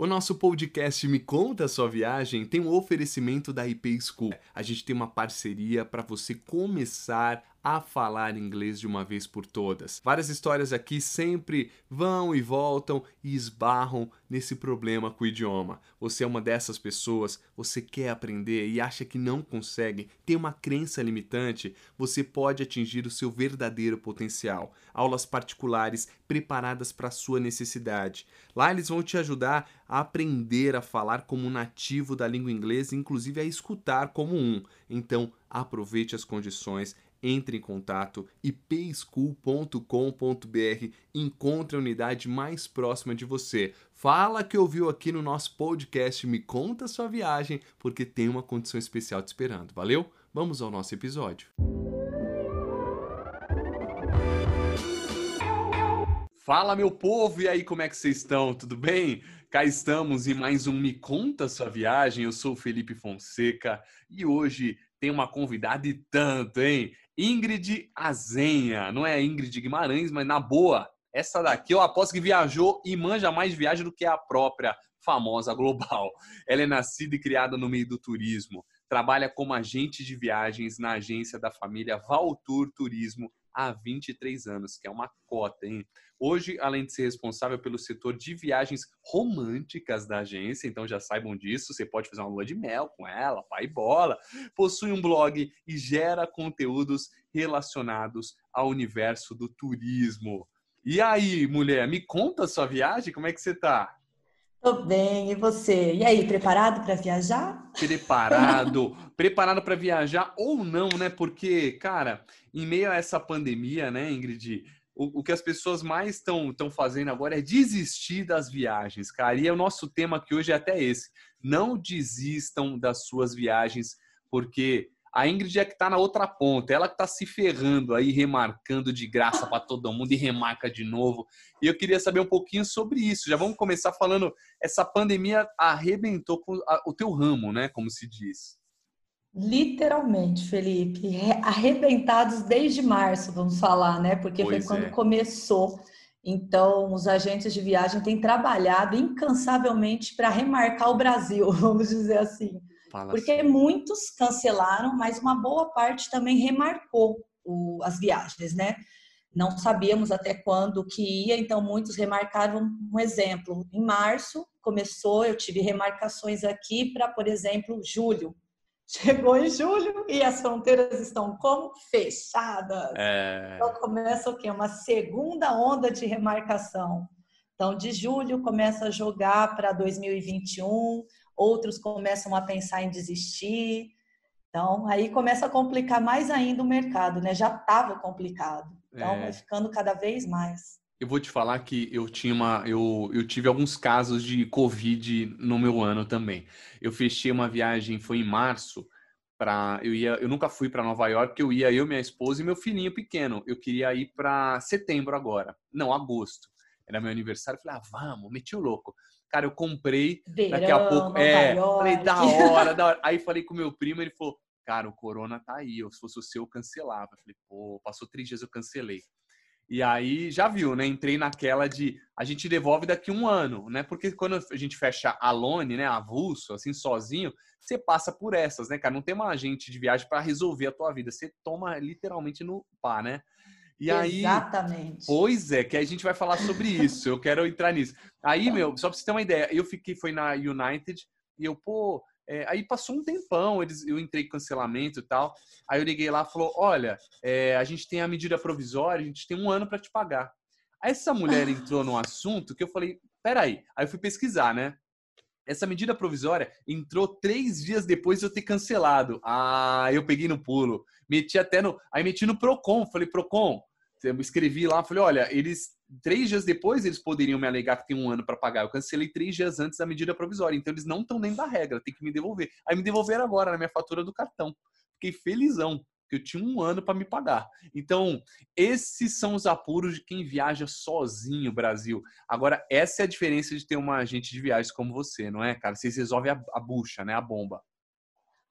O nosso podcast Me Conta a Sua Viagem tem um oferecimento da IP School. A gente tem uma parceria para você começar a falar inglês de uma vez por todas. Várias histórias aqui sempre vão e voltam e esbarram nesse problema com o idioma. Você é uma dessas pessoas, você quer aprender e acha que não consegue, tem uma crença limitante, você pode atingir o seu verdadeiro potencial. Aulas particulares preparadas para a sua necessidade. Lá eles vão te ajudar a aprender a falar como nativo da língua inglesa, inclusive a escutar como um. Então, aproveite as condições entre em contato ipschool.com.br, encontre a unidade mais próxima de você. Fala que ouviu aqui no nosso podcast, me conta sua viagem, porque tem uma condição especial te esperando. Valeu? Vamos ao nosso episódio. Fala meu povo, e aí como é que vocês estão? Tudo bem? Cá estamos em mais um Me Conta Sua Viagem. Eu sou o Felipe Fonseca e hoje tem uma convidada e tanto, hein? Ingrid Azenha. Não é Ingrid Guimarães, mas na boa. Essa daqui eu aposto que viajou e manja mais viagem do que a própria famosa global. Ela é nascida e criada no meio do turismo. Trabalha como agente de viagens na agência da família Valtour Turismo há 23 anos, que é uma cota, hein? Hoje, além de ser responsável pelo setor de viagens românticas da agência, então já saibam disso, você pode fazer uma lua de mel com ela, pai e bola, possui um blog e gera conteúdos relacionados ao universo do turismo. E aí, mulher, me conta a sua viagem, como é que você tá? Tô bem, e você? E aí, preparado para viajar? Preparado, preparado para viajar ou não, né? Porque, cara, em meio a essa pandemia, né, Ingrid, o, o que as pessoas mais estão fazendo agora é desistir das viagens, cara. E o nosso tema aqui hoje é até esse. Não desistam das suas viagens, porque a Ingrid é que está na outra ponta, ela que está se ferrando aí, remarcando de graça para todo mundo e remarca de novo. E eu queria saber um pouquinho sobre isso. Já vamos começar falando, essa pandemia arrebentou com o teu ramo, né? Como se diz. Literalmente, Felipe, arrebentados desde março, vamos falar, né? Porque pois foi quando é. começou. Então, os agentes de viagem têm trabalhado incansavelmente para remarcar o Brasil, vamos dizer assim. Fala Porque assim. muitos cancelaram, mas uma boa parte também remarcou o, as viagens, né? Não sabíamos até quando que ia, então muitos remarcaram um exemplo. Em março começou, eu tive remarcações aqui para, por exemplo, julho. Chegou em julho e as fronteiras estão como? Fechadas. É... Então começa o quê? Uma segunda onda de remarcação. Então, de julho começa a jogar para 2021, outros começam a pensar em desistir. Então, aí começa a complicar mais ainda o mercado, né? Já estava complicado. Então, é... vai ficando cada vez mais. Eu vou te falar que eu tinha uma, eu, eu tive alguns casos de Covid no meu ano também. Eu fechei uma viagem, foi em março, para eu ia, eu nunca fui para Nova York, porque eu ia eu, minha esposa e meu filhinho pequeno. Eu queria ir para setembro agora, não agosto. Era meu aniversário, falei, ah, vamos, meti o louco. Cara, eu comprei, Verão, daqui a pouco, Nova é, York. falei, da hora, da hora. Aí falei com meu primo, ele falou, cara, o corona tá aí, se fosse o seu, eu cancelava. Eu falei, pô, passou três dias, eu cancelei. E aí já viu, né? Entrei naquela de a gente devolve daqui um ano, né? Porque quando a gente fecha a lone, né, avulso, assim, sozinho, você passa por essas, né, cara? Não tem uma agente de viagem para resolver a tua vida. Você toma literalmente no pá, né? E aí, Exatamente. Pois é, que a gente vai falar sobre isso. Eu quero entrar nisso. Aí, meu, só para você ter uma ideia, eu fiquei foi na United e eu, pô, é, aí passou um tempão, eles, eu entrei em cancelamento e tal. Aí eu liguei lá e falou: Olha, é, a gente tem a medida provisória, a gente tem um ano para te pagar. Aí essa mulher entrou no assunto que eu falei: Peraí. Aí eu fui pesquisar, né? Essa medida provisória entrou três dias depois de eu ter cancelado. Ah, eu peguei no pulo. Meti até no. Aí meti no PROCON. Falei: Procon, eu escrevi lá, falei: Olha, eles três dias depois eles poderiam me alegar que tem um ano para pagar. Eu cancelei três dias antes da medida provisória. Então eles não estão dentro da regra, tem que me devolver. Aí me devolveram agora na minha fatura do cartão. Fiquei felizão, que eu tinha um ano para me pagar. Então, esses são os apuros de quem viaja sozinho, Brasil. Agora, essa é a diferença de ter uma agente de viagens como você, não é, cara? Vocês resolvem a, a bucha, né? A bomba.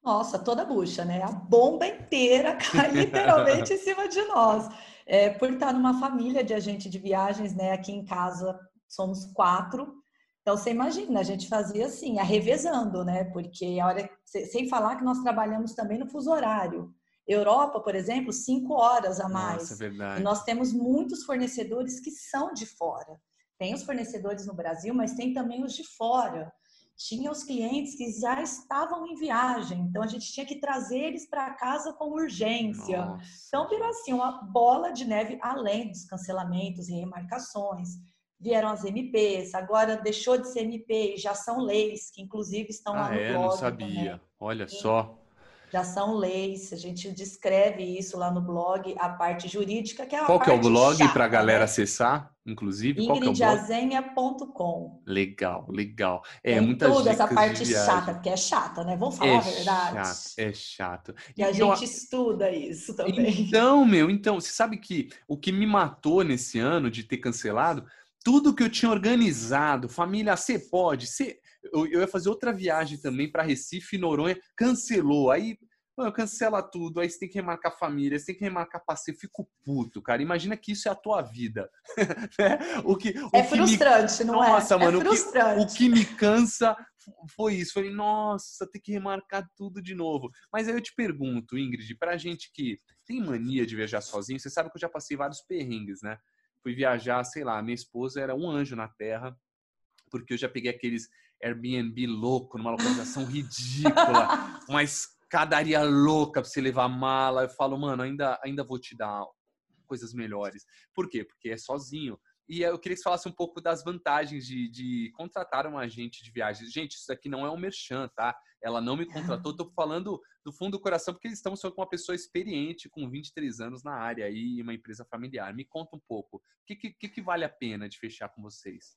Nossa, toda a bucha, né? A bomba inteira cai literalmente em cima de nós é, por estar numa família de agente de viagens, né? Aqui em casa somos quatro. Então, você imagina, a gente fazia assim, a revezando, né? Porque a hora, sem falar que nós trabalhamos também no fuso horário. Europa, por exemplo, cinco horas a mais. Nossa, é verdade. E nós temos muitos fornecedores que são de fora. Tem os fornecedores no Brasil, mas tem também os de fora. Tinha os clientes que já estavam em viagem, então a gente tinha que trazer eles para casa com urgência. Nossa. Então virou assim uma bola de neve além dos cancelamentos e remarcações. Vieram as MPs, agora deixou de ser MP e já são leis que inclusive estão ah, lá no é? blog. Não sabia. Também. Olha só já são leis, a gente descreve isso lá no blog, a parte jurídica, que é a Qual parte que é o blog para a galera né? acessar, inclusive? ingridazenha.com Legal, legal. É, Tem muita toda essa parte chata, porque é chata, né? Vamos falar é a verdade. Chato, é chato. E então, a gente estuda isso também. Então, meu, então, você sabe que o que me matou nesse ano de ter cancelado, tudo que eu tinha organizado, família, você pode, você eu, eu ia fazer outra viagem também para Recife e Noronha, cancelou. Aí, mano, cancela tudo. Aí você tem que remarcar família, você tem que remarcar passeio. Eu fico puto, cara. Imagina que isso é a tua vida. né? o que, o é que frustrante, me... não é? Nossa, é? mano, frustrante. O que, o que me cansa foi isso. Falei, nossa, tem que remarcar tudo de novo. Mas aí eu te pergunto, Ingrid, pra gente que tem mania de viajar sozinho, você sabe que eu já passei vários perrengues, né? Fui viajar, sei lá, minha esposa era um anjo na terra, porque eu já peguei aqueles Airbnb louco, numa localização ridícula, uma escadaria louca para você levar mala. Eu falo, mano, ainda, ainda vou te dar coisas melhores. Por quê? Porque é sozinho. E eu queria que você falasse um pouco das vantagens de, de contratar um agente de viagens. Gente, isso aqui não é um merchan, tá? Ela não me contratou, estou falando do fundo do coração, porque só com uma pessoa experiente, com 23 anos na área e uma empresa familiar. Me conta um pouco, o que, que, que vale a pena de fechar com vocês?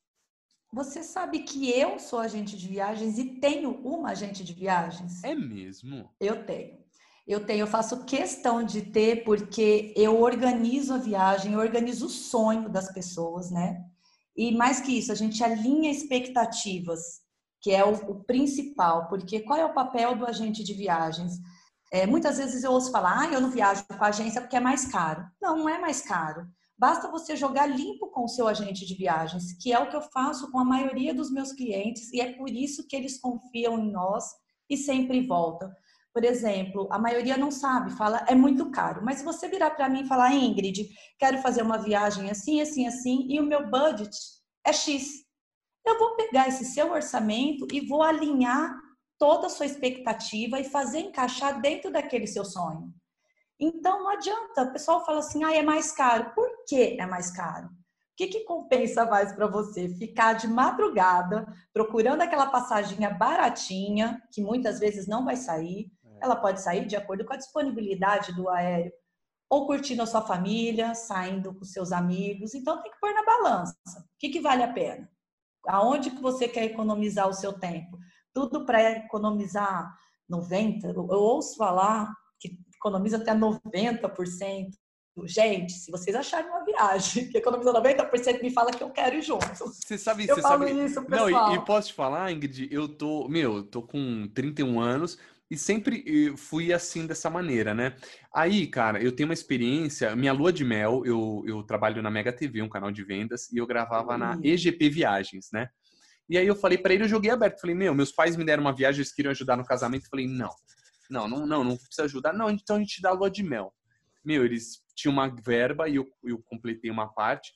Você sabe que eu sou agente de viagens e tenho uma agente de viagens? É mesmo? Eu tenho. Eu tenho, eu faço questão de ter porque eu organizo a viagem, eu organizo o sonho das pessoas, né? E mais que isso, a gente alinha expectativas, que é o, o principal, porque qual é o papel do agente de viagens? É, muitas vezes eu ouço falar, ah, eu não viajo com a agência porque é mais caro. Não, não é mais caro. Basta você jogar limpo com o seu agente de viagens, que é o que eu faço com a maioria dos meus clientes e é por isso que eles confiam em nós e sempre voltam. Por exemplo, a maioria não sabe, fala é muito caro. Mas se você virar para mim e falar, Ingrid, quero fazer uma viagem assim, assim, assim, e o meu budget é X, eu vou pegar esse seu orçamento e vou alinhar toda a sua expectativa e fazer encaixar dentro daquele seu sonho. Então não adianta, o pessoal fala assim, ah, é mais caro. Por que é mais caro? O que, que compensa mais para você? Ficar de madrugada procurando aquela passaginha baratinha, que muitas vezes não vai sair. É. Ela pode sair de acordo com a disponibilidade do aéreo, ou curtindo a sua família, saindo com seus amigos. Então tem que pôr na balança. O que, que vale a pena? Aonde que você quer economizar o seu tempo? Tudo para economizar 90. Eu ouço falar economiza até 90%. Gente, se vocês acharem uma viagem que economiza 90%, me fala que eu quero ir junto. Você sabe, eu você falo sabe... isso, pessoal. Não, e, e, posso te falar, Ingrid, eu tô, meu, eu tô com 31 anos e sempre fui assim dessa maneira, né? Aí, cara, eu tenho uma experiência, minha lua de mel, eu, eu trabalho na Mega TV, um canal de vendas, e eu gravava na EGP Viagens, né? E aí eu falei para ele, eu joguei aberto, falei, meu, meus pais me deram uma viagem, eles queriam ajudar no casamento, eu falei, não, não, não, não, não precisa ajudar. Não, então a gente dá lua de mel. Meu, eles tinham uma verba e eu, eu completei uma parte.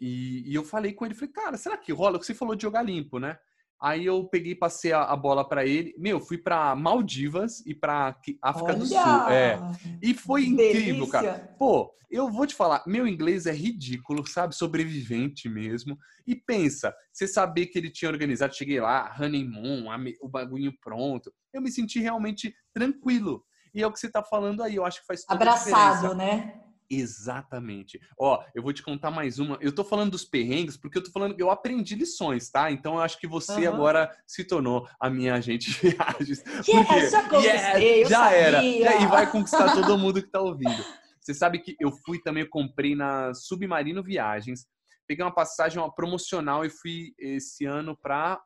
E, e eu falei com ele, falei, cara, será que rola? Você falou de jogar limpo, né? Aí eu peguei, passei a, a bola para ele. Meu, fui para Maldivas e para África Olha! do Sul. É. E foi incrível, Delícia. cara. Pô, eu vou te falar, meu inglês é ridículo, sabe? Sobrevivente mesmo. E pensa, você saber que ele tinha organizado, cheguei lá, honeymoon, o bagulho pronto. Eu me senti realmente tranquilo. E é o que você tá falando aí, eu acho que faz toda Abraçado, né? Exatamente. Ó, eu vou te contar mais uma. Eu tô falando dos perrengues porque eu tô falando que eu aprendi lições, tá? Então eu acho que você uhum. agora se tornou a minha agente de viagens. Yes, já yes, já era. E vai conquistar todo mundo que tá ouvindo. Você sabe que eu fui também, eu comprei na Submarino Viagens. Peguei uma passagem uma promocional e fui esse ano para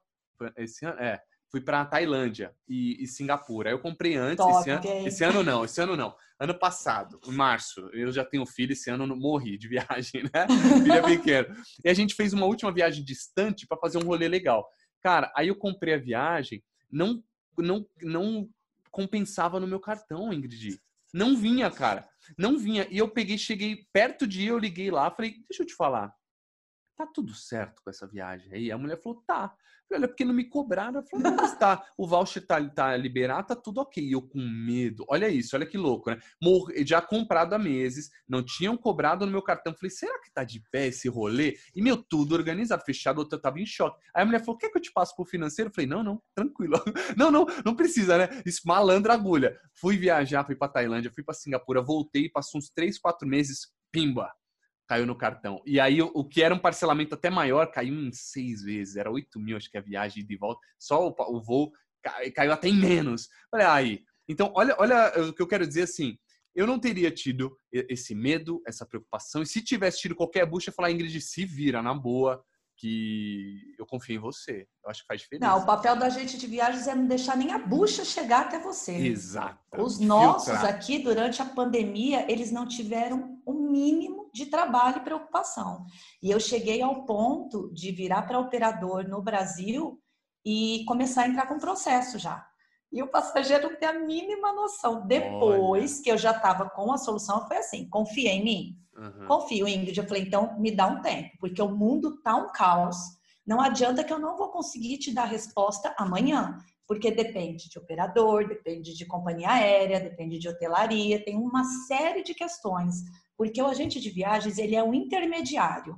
esse ano, é, fui para Tailândia e, e, Singapura. Aí eu comprei antes, Top, esse, ano, esse ano não, esse ano não. Ano passado, em março, eu já tenho filho, esse ano eu morri de viagem, né? Filho é pequeno. E a gente fez uma última viagem distante para fazer um rolê legal. Cara, aí eu comprei a viagem, não, não, não compensava no meu cartão, Ingrid. Não vinha, cara. Não vinha. E eu peguei, cheguei perto de ir, eu liguei lá, falei, deixa eu te falar. Tá tudo certo com essa viagem aí? A mulher falou, tá. Olha, porque não me cobraram. Eu falei, não, tá, o voucher tá, tá liberado, tá tudo ok. E eu com medo. Olha isso, olha que louco, né? Mor já comprado há meses, não tinham cobrado no meu cartão. Falei, será que tá de pé esse rolê? E, meu, tudo organizado, fechado, eu tava em choque. Aí a mulher falou, quer que eu te passe pro financeiro? Eu falei, não, não, tranquilo. não, não, não precisa, né? Isso, malandra agulha. Fui viajar, fui pra Tailândia, fui pra Singapura, voltei, passou uns três, quatro meses, pimba caiu no cartão. E aí o, que era um parcelamento até maior caiu em seis vezes, era 8 mil, acho que a viagem de volta. Só o, o voo caiu até em menos. Falei, aí. Então, olha, olha o que eu quero dizer assim. Eu não teria tido esse medo, essa preocupação. E se tivesse tido qualquer bucha, falar, Ingrid, se vira na boa, que eu confio em você. Eu acho que faz diferença. Não, o papel da gente de viagens é não deixar nem a bucha chegar até você. Exato. Os nossos Filtrar. aqui, durante a pandemia, eles não tiveram o mínimo de trabalho e preocupação. E eu cheguei ao ponto de virar para operador no Brasil e começar a entrar com processo já. E o passageiro não tem a mínima noção. Depois Olha. que eu já estava com a solução, foi assim: confia em mim? Uhum. Confio, Ingrid. Eu falei, então me dá um tempo, porque o mundo tá um caos. Não adianta que eu não vou conseguir te dar resposta amanhã, porque depende de operador, depende de companhia aérea, depende de hotelaria, tem uma série de questões porque o agente de viagens ele é um intermediário.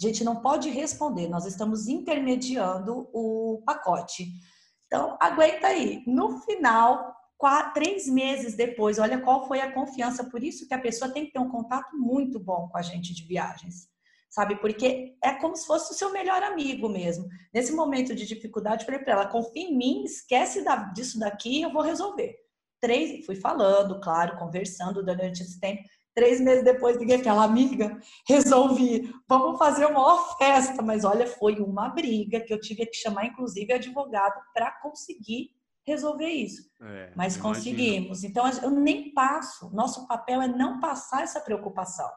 A gente não pode responder, nós estamos intermediando o pacote. Então, aguenta aí. No final, quatro, três meses depois, olha qual foi a confiança. Por isso que a pessoa tem que ter um contato muito bom com a agente de viagens, sabe? Porque é como se fosse o seu melhor amigo mesmo. Nesse momento de dificuldade, falei para ela: confia em mim, esquece disso daqui, eu vou resolver. Três, fui falando, claro, conversando durante esse tempo. Três meses depois, liguei aquela amiga, resolvi, vamos fazer uma maior festa. Mas olha, foi uma briga que eu tive que chamar, inclusive, advogado para conseguir resolver isso. É, Mas conseguimos. Então, eu nem passo. Nosso papel é não passar essa preocupação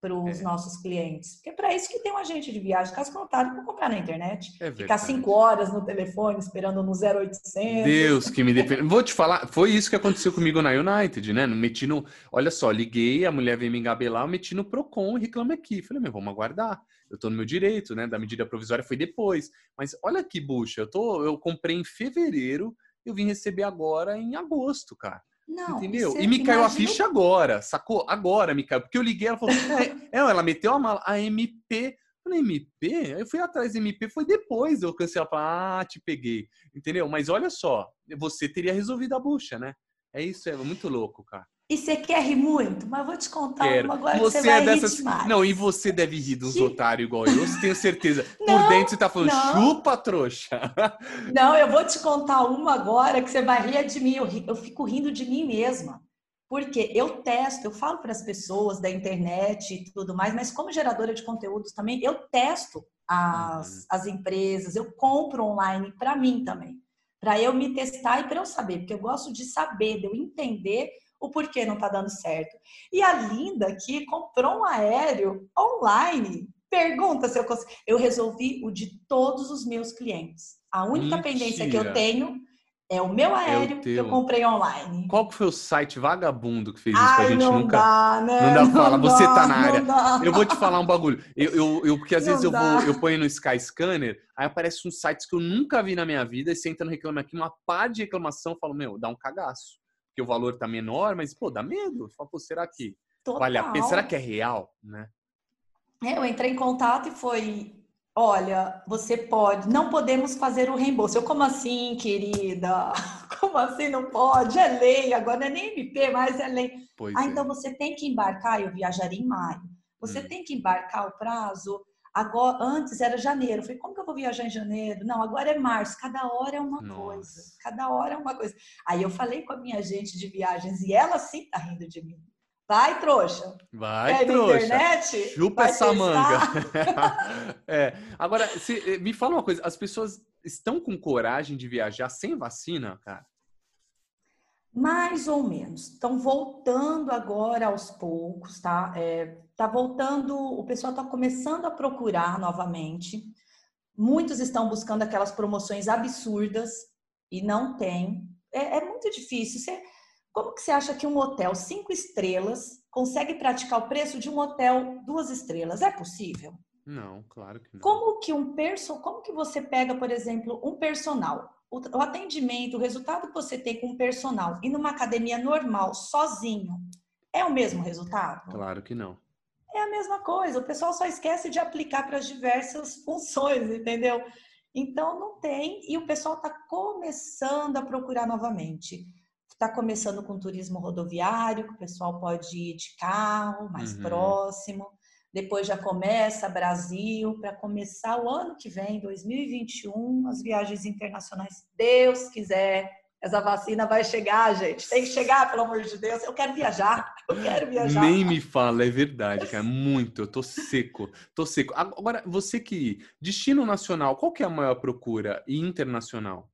para os é. nossos clientes. Porque é para isso que tem um agente de viagem. Caso contrário, para comprar na internet. É ficar cinco horas no telefone esperando no 0800. Deus que me defenda. Vou te falar, foi isso que aconteceu comigo na United, né? Meti no. Olha só, liguei, a mulher veio me engabelar, eu meti no Procon e reclame aqui. Falei, meu, vamos aguardar. Eu tô no meu direito, né? Da medida provisória foi depois. Mas olha que bucha, eu, tô, eu comprei em fevereiro, eu vim receber agora em agosto, cara. Não, Entendeu? E me caiu a ficha agora, sacou? Agora me caiu. Porque eu liguei, ela falou, é, ela meteu a mala, a MP. Eu falei, MP? Eu fui atrás da MP, foi depois eu cancelei. Ah, te peguei. Entendeu? Mas olha só, você teria resolvido a bucha, né? É isso, é muito louco, cara. E você quer rir muito, mas vou te contar Quero. uma agora você, você é dessas... Não, e você deve rir dos que... otários igual eu, eu tenho certeza. Não, Por dentro você tá falando, não. chupa, trouxa. Não, eu vou te contar uma agora que você vai rir de mim. Eu, eu fico rindo de mim mesma. Porque eu testo, eu falo para as pessoas da internet e tudo mais, mas como geradora de conteúdos também, eu testo as, uhum. as empresas, eu compro online para mim também. Para eu me testar e para eu saber, porque eu gosto de saber, de eu entender o porquê não está dando certo. E a Linda aqui comprou um aéreo online. Pergunta se eu consigo. Eu resolvi o de todos os meus clientes. A única Mentira. pendência que eu tenho é o meu aéreo é o que eu comprei online. Qual que foi o site vagabundo que fez isso Ai, pra gente não nunca? Dá, né? Não dá pra falar. Você tá na área. Eu vou te falar um bagulho. Eu, eu, eu porque às não vezes eu vou, eu ponho no Sky Scanner, aí aparece uns sites que eu nunca vi na minha vida, e você entra no Reclame Aqui, uma pá de reclamação, eu falo, meu, dá um cagaço porque o valor tá menor, mas, pô, dá medo. Fala, pô, será que Total. vale a pena? Será que é real, né? É, eu entrei em contato e foi, olha, você pode, não podemos fazer o reembolso. Eu, como assim, querida? Como assim não pode? É lei, agora não é nem MP, mas é lei. Pois ah, é. então você tem que embarcar, eu viajaria em maio. Você hum. tem que embarcar o prazo Agora, antes era janeiro. Eu falei, como que eu vou viajar em janeiro? Não, agora é março. Cada hora é uma Nossa. coisa. Cada hora é uma coisa. Aí eu falei com a minha agente de viagens e ela sim tá rindo de mim. Vai, trouxa. Vai, é trouxa. Internet? Chupa Vai essa manga. é. Agora, se, eh, me fala uma coisa. As pessoas estão com coragem de viajar sem vacina, cara? Mais ou menos. Estão voltando agora aos poucos, tá? É, tá voltando, o pessoal está começando a procurar novamente, Muitos estão buscando aquelas promoções absurdas e não tem. É, é muito difícil. Você, como que você acha que um hotel cinco estrelas consegue praticar o preço de um hotel duas estrelas? É possível? Não, claro que não. Como que um perso, como que você pega, por exemplo, um personal, o, o atendimento, o resultado que você tem com um personal e numa academia normal, sozinho, é o mesmo resultado? Claro que não. É a mesma coisa. O pessoal só esquece de aplicar para as diversas funções, entendeu? Então não tem e o pessoal está começando a procurar novamente. Está começando com turismo rodoviário, que o pessoal pode ir de carro mais uhum. próximo. Depois já começa Brasil, para começar o ano que vem, 2021, as viagens internacionais, Deus quiser. Essa vacina vai chegar, gente. Tem que chegar, pelo amor de Deus. Eu quero viajar. Eu quero viajar. Nem me fala, é verdade, cara. Muito. Eu tô seco. Tô seco. Agora, você que. Destino nacional, qual que é a maior procura? E internacional?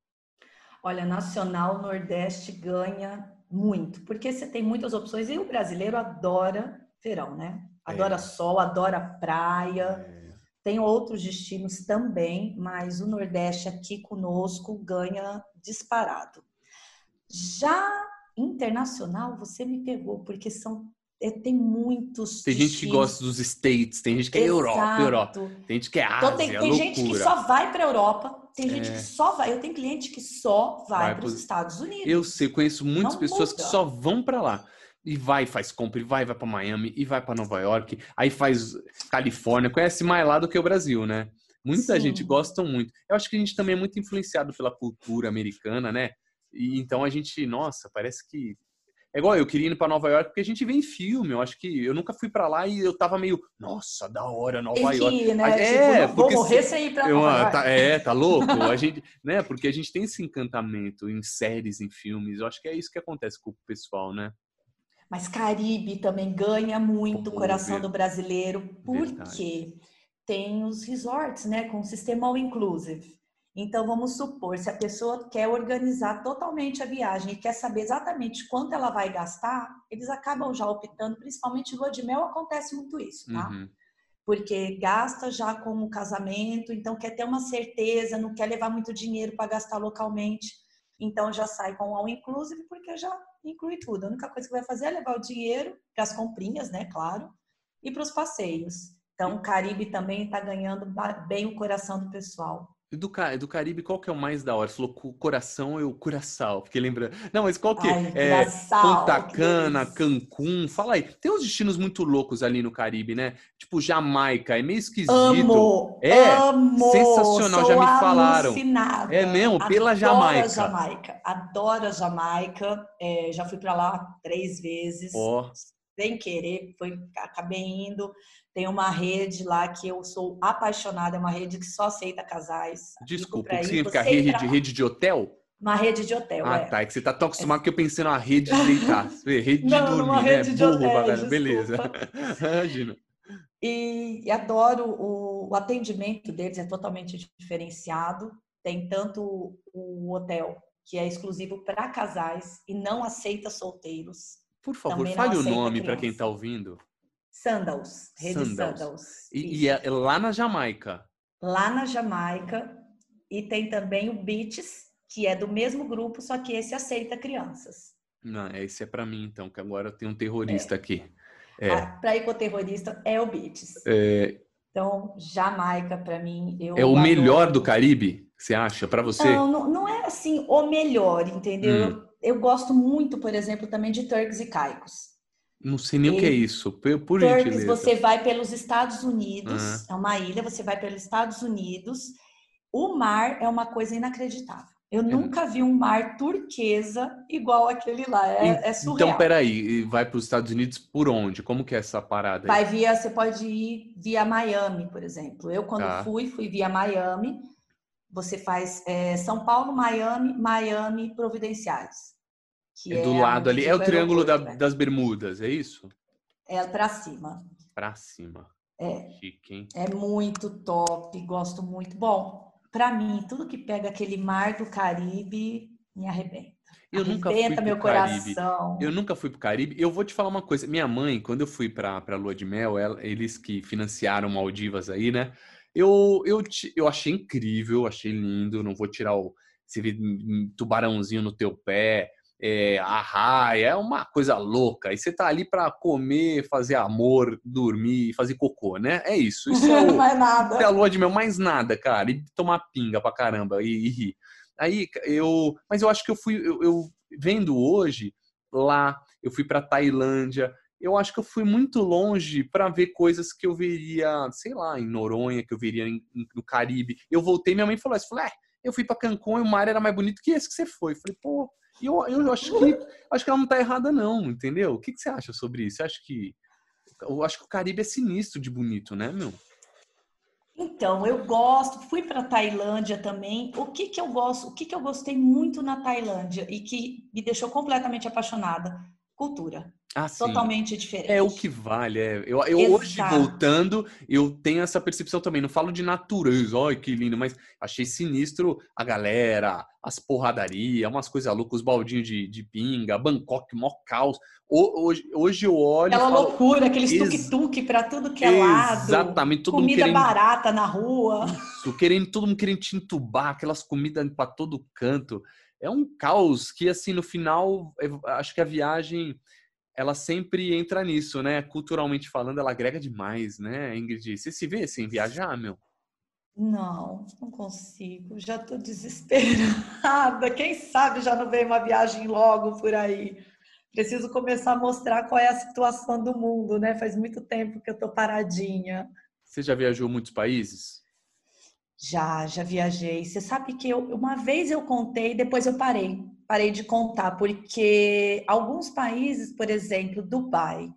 Olha, nacional, Nordeste ganha muito, porque você tem muitas opções e o brasileiro adora verão, né? Adora é. sol, adora praia. É. Tem outros destinos também, mas o Nordeste aqui conosco ganha disparado. Já internacional, você me pegou, porque são é, tem muitos. Tem gente que gosta dos States, tem gente que é Europa, Europa, tem gente que é Ásia. Então, tem, tem gente que só vai para Europa, tem gente é. que só vai. Eu tenho cliente que só vai, vai para os Estados Unidos. Eu sei, conheço muitas Não pessoas muda. que só vão para lá e vai, faz compra, e vai, vai para Miami, e vai para Nova York, aí faz Califórnia, conhece mais lá do que o Brasil, né? Muita Sim. gente gosta muito. Eu acho que a gente também é muito influenciado pela cultura americana, né? E então a gente, nossa, parece que é igual eu queria ir para Nova York porque a gente vê em filme. Eu acho que eu nunca fui para lá e eu tava meio, nossa, da hora Nova Tem York. Ir, né? É, tipo, vou morrer sem ir para Nova York. Tá, é, tá louco? A gente, né? Porque a gente tem esse encantamento em séries, em filmes. Eu acho que é isso que acontece com o pessoal, né? Mas Caribe também ganha muito o coração do brasileiro, porque tem os resorts, né, com o sistema all inclusive. Então vamos supor, se a pessoa quer organizar totalmente a viagem e quer saber exatamente quanto ela vai gastar, eles acabam já optando, principalmente lua de mel acontece muito isso, tá? Uhum. Porque gasta já com o casamento, então quer ter uma certeza, não quer levar muito dinheiro para gastar localmente. Então já sai com o all inclusive porque já inclui tudo. A única coisa que vai fazer é levar o dinheiro para as comprinhas, né, claro, e para os passeios. Então o Caribe também está ganhando bem o coração do pessoal. E do, do Caribe, qual que é o mais da hora? Você falou coração ou curaçao? Porque lembra. Não, mas qual que Ai, é? Ponta Cana, Cancún. Fala aí. Tem uns destinos muito loucos ali no Caribe, né? Tipo Jamaica, é meio esquisito. Amo, é amo, sensacional, já me falaram. Alucinada. É mesmo, pela Jamaica. Jamaica. Adoro a Jamaica. É, já fui para lá três vezes. Oh. Sem querer, foi, acabei indo. Tem uma rede lá que eu sou apaixonada, é uma rede que só aceita casais. Desculpa, o que significa rede, de, rede de hotel? Uma rede de hotel, Ah, é. tá. É que você tá tão acostumado é. que eu pensei numa rede de deitar. rede de Não, dormir, uma rede né? de Burro, hotel, Beleza. Imagina. E, e, adoro o, o atendimento deles, é totalmente diferenciado. Tem tanto o hotel, que é exclusivo para casais e não aceita solteiros. Por favor, fale o nome para quem está ouvindo. Sandals, rede Sandals. Sandals. E, e, é lá na Jamaica? Lá na Jamaica. E tem também o Beats, que é do mesmo grupo, só que esse aceita crianças. Não, esse é para mim, então, que agora tem um terrorista é. aqui. É. Ah, para ir com o terrorista é o Beats. É... Então, Jamaica, para mim, eu. É o adoro. melhor do Caribe, você acha, para você? Não, não, não, é assim o melhor, entendeu? Hum. Eu, gosto muito, por exemplo, também de Turks e Caicos. Não sei nem e o que é isso, por, por Turks, gentileza. você vai pelos Estados Unidos, uhum. é uma ilha, você vai pelos Estados Unidos. O mar é uma coisa inacreditável. Eu é. nunca vi um mar turquesa igual aquele lá, é, é surreal. Então, peraí, vai para os Estados Unidos por onde? Como que é essa parada? Aí? Vai via, você pode ir via Miami, por exemplo. Eu, quando tá. fui, fui via Miami. Você faz é, São Paulo, Miami, Miami, Providenciais. Que é do é lado ali. É o triângulo da, né? das Bermudas, é isso? É para cima. Para cima. É. Chique, hein? É muito top, gosto muito. Bom, para mim, tudo que pega aquele mar do Caribe me arrebenta. Eu nunca fui pro meu Caribe. coração. Eu nunca fui pro Caribe. Eu vou te falar uma coisa. Minha mãe, quando eu fui pra, pra Lua de Mel, ela, eles que financiaram Maldivas aí, né? Eu, eu, eu achei incrível, achei lindo. Não vou tirar o. Você vê tubarãozinho no teu pé, é, arraia, é uma coisa louca. E você tá ali para comer, fazer amor, dormir, fazer cocô, né? É isso. Isso é, o, mais nada. é a lua de mel, mais nada, cara. E tomar pinga pra caramba e, e rir. Aí eu. Mas eu acho que eu fui. Eu, eu vendo hoje lá, eu fui para Tailândia, eu acho que eu fui muito longe para ver coisas que eu veria, sei lá, em Noronha, que eu veria em, no Caribe. Eu voltei, minha mãe falou isso, falei, é, eu fui para Cancún e o mar era mais bonito que esse que você foi. Eu falei, pô, eu, eu acho que acho que ela não tá errada não, entendeu? O que, que você acha sobre isso? Acha que eu acho que o Caribe é sinistro de bonito, né, meu? Então, eu gosto, fui para Tailândia também. O que que eu gosto, o que que eu gostei muito na Tailândia e que me deixou completamente apaixonada? Cultura. Ah, Totalmente diferente. É o que vale. É. Eu, eu hoje, voltando, eu tenho essa percepção também. Não falo de natureza, olha que lindo, mas achei sinistro a galera, as porradarias, umas coisas loucas, os baldinhos de, de pinga, Bangkok, mó caos. Hoje, hoje eu olho. Aquela falo, loucura, aqueles tuk-tuk para tudo que é lado. Exatamente, todo Comida querendo, barata na rua. Isso, querendo, todo mundo querendo te entubar, aquelas comidas para todo canto. É um caos que, assim, no final, acho que a viagem ela sempre entra nisso, né? Culturalmente falando, ela agrega demais, né, Ingrid? Você se vê sem viajar, meu? Não, não consigo. Já tô desesperada. Quem sabe já não vem uma viagem logo por aí. Preciso começar a mostrar qual é a situação do mundo, né? Faz muito tempo que eu tô paradinha. Você já viajou muitos países? Já, já viajei. Você sabe que eu, uma vez eu contei, depois eu parei parei de contar, porque alguns países, por exemplo, Dubai,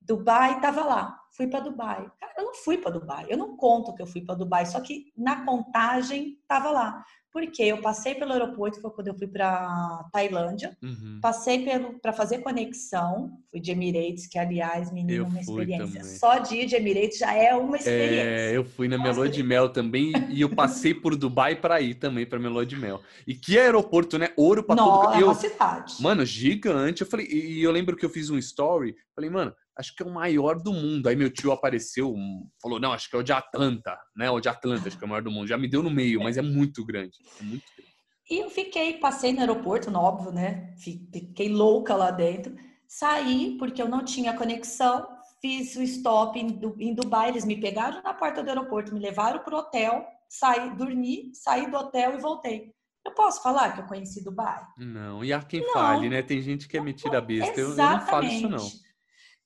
Dubai estava lá, fui para Dubai. Cara, eu não fui para Dubai, eu não conto que eu fui para Dubai, só que na contagem estava lá. Porque eu passei pelo aeroporto, foi quando eu fui para Tailândia, uhum. passei para fazer conexão, fui de Emirates, que aliás, menino, uma experiência. Também. Só de ir de Emirates já é uma experiência. É, eu fui na Melô de Mel também e eu passei por Dubai para ir também para Melô de Mel. E que aeroporto, né? Ouro para todo. É uma cidade. Mano, gigante. Eu falei, e eu lembro que eu fiz um story, falei, mano, acho que é o maior do mundo. Aí meu tio apareceu, falou, não, acho que é o de Atlanta, né? O de Atlanta, acho que é o maior do mundo. Já me deu no meio, mas é muito grande. É muito grande. E eu fiquei, passei no aeroporto, no óbvio, né? Fiquei louca lá dentro. Saí porque eu não tinha conexão, fiz o stop em, Dubai, eles me pegaram na porta do aeroporto, me levaram pro hotel, saí, dormi, saí do hotel e voltei. Eu posso falar que eu conheci Dubai? Não, e há quem não. fale, né? Tem gente que é metida besta. Eu, eu não falo isso, não.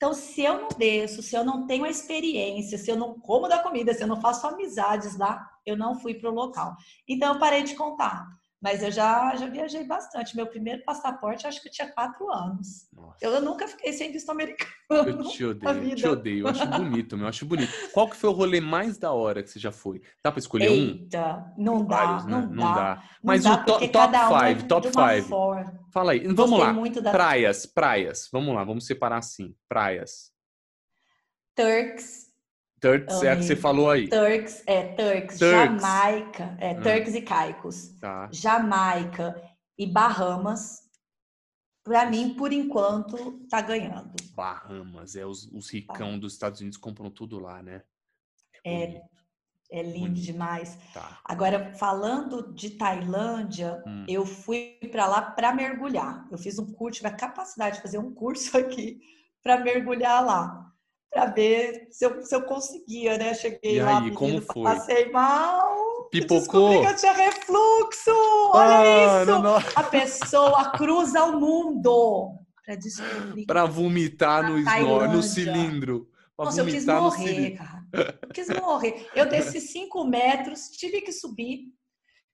Então, se eu não desço, se eu não tenho a experiência, se eu não como da comida, se eu não faço amizades lá, eu não fui para o local. Então, eu parei de contar. Mas eu já, já viajei bastante. Meu primeiro passaporte, acho que eu tinha quatro anos. Eu, eu, nunca fiquei sem visto americano. Eu te odeio, eu te odeio. Eu acho bonito, meu. Eu acho bonito. Qual que foi o rolê mais da hora que você já foi? Dá para escolher Eita, um? Eita, não, dá, né? não, não dá. Mas não o to top 5, um top 5. Fala aí. Vamos lá. Praias, praias. Vamos lá, vamos separar assim. Praias. Turks. Turks é a que você falou aí. Turks, é, Turks, Turks. Jamaica, é, ah. Turks e Caicos. Tá. Jamaica e Bahamas. Para mim, por enquanto, tá ganhando. Bahamas, é os, os ricão dos Estados Unidos compram tudo lá, né? É, é, é lindo Bonito. demais. Tá. Agora, falando de Tailândia, hum. eu fui para lá para mergulhar. Eu fiz um curso, tive a capacidade de fazer um curso aqui para mergulhar lá para ver se eu, se eu conseguia, né? Cheguei e lá, aí, como foi? passei mal. Pipocou? que eu tinha refluxo. Olha ah, isso. Não, não. A pessoa cruza o mundo para descobrir. Para vomitar no, snor, no cilindro. Nossa, eu quis morrer, cara. Eu quis morrer. Eu desci cinco metros, tive que subir.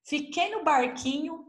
Fiquei no barquinho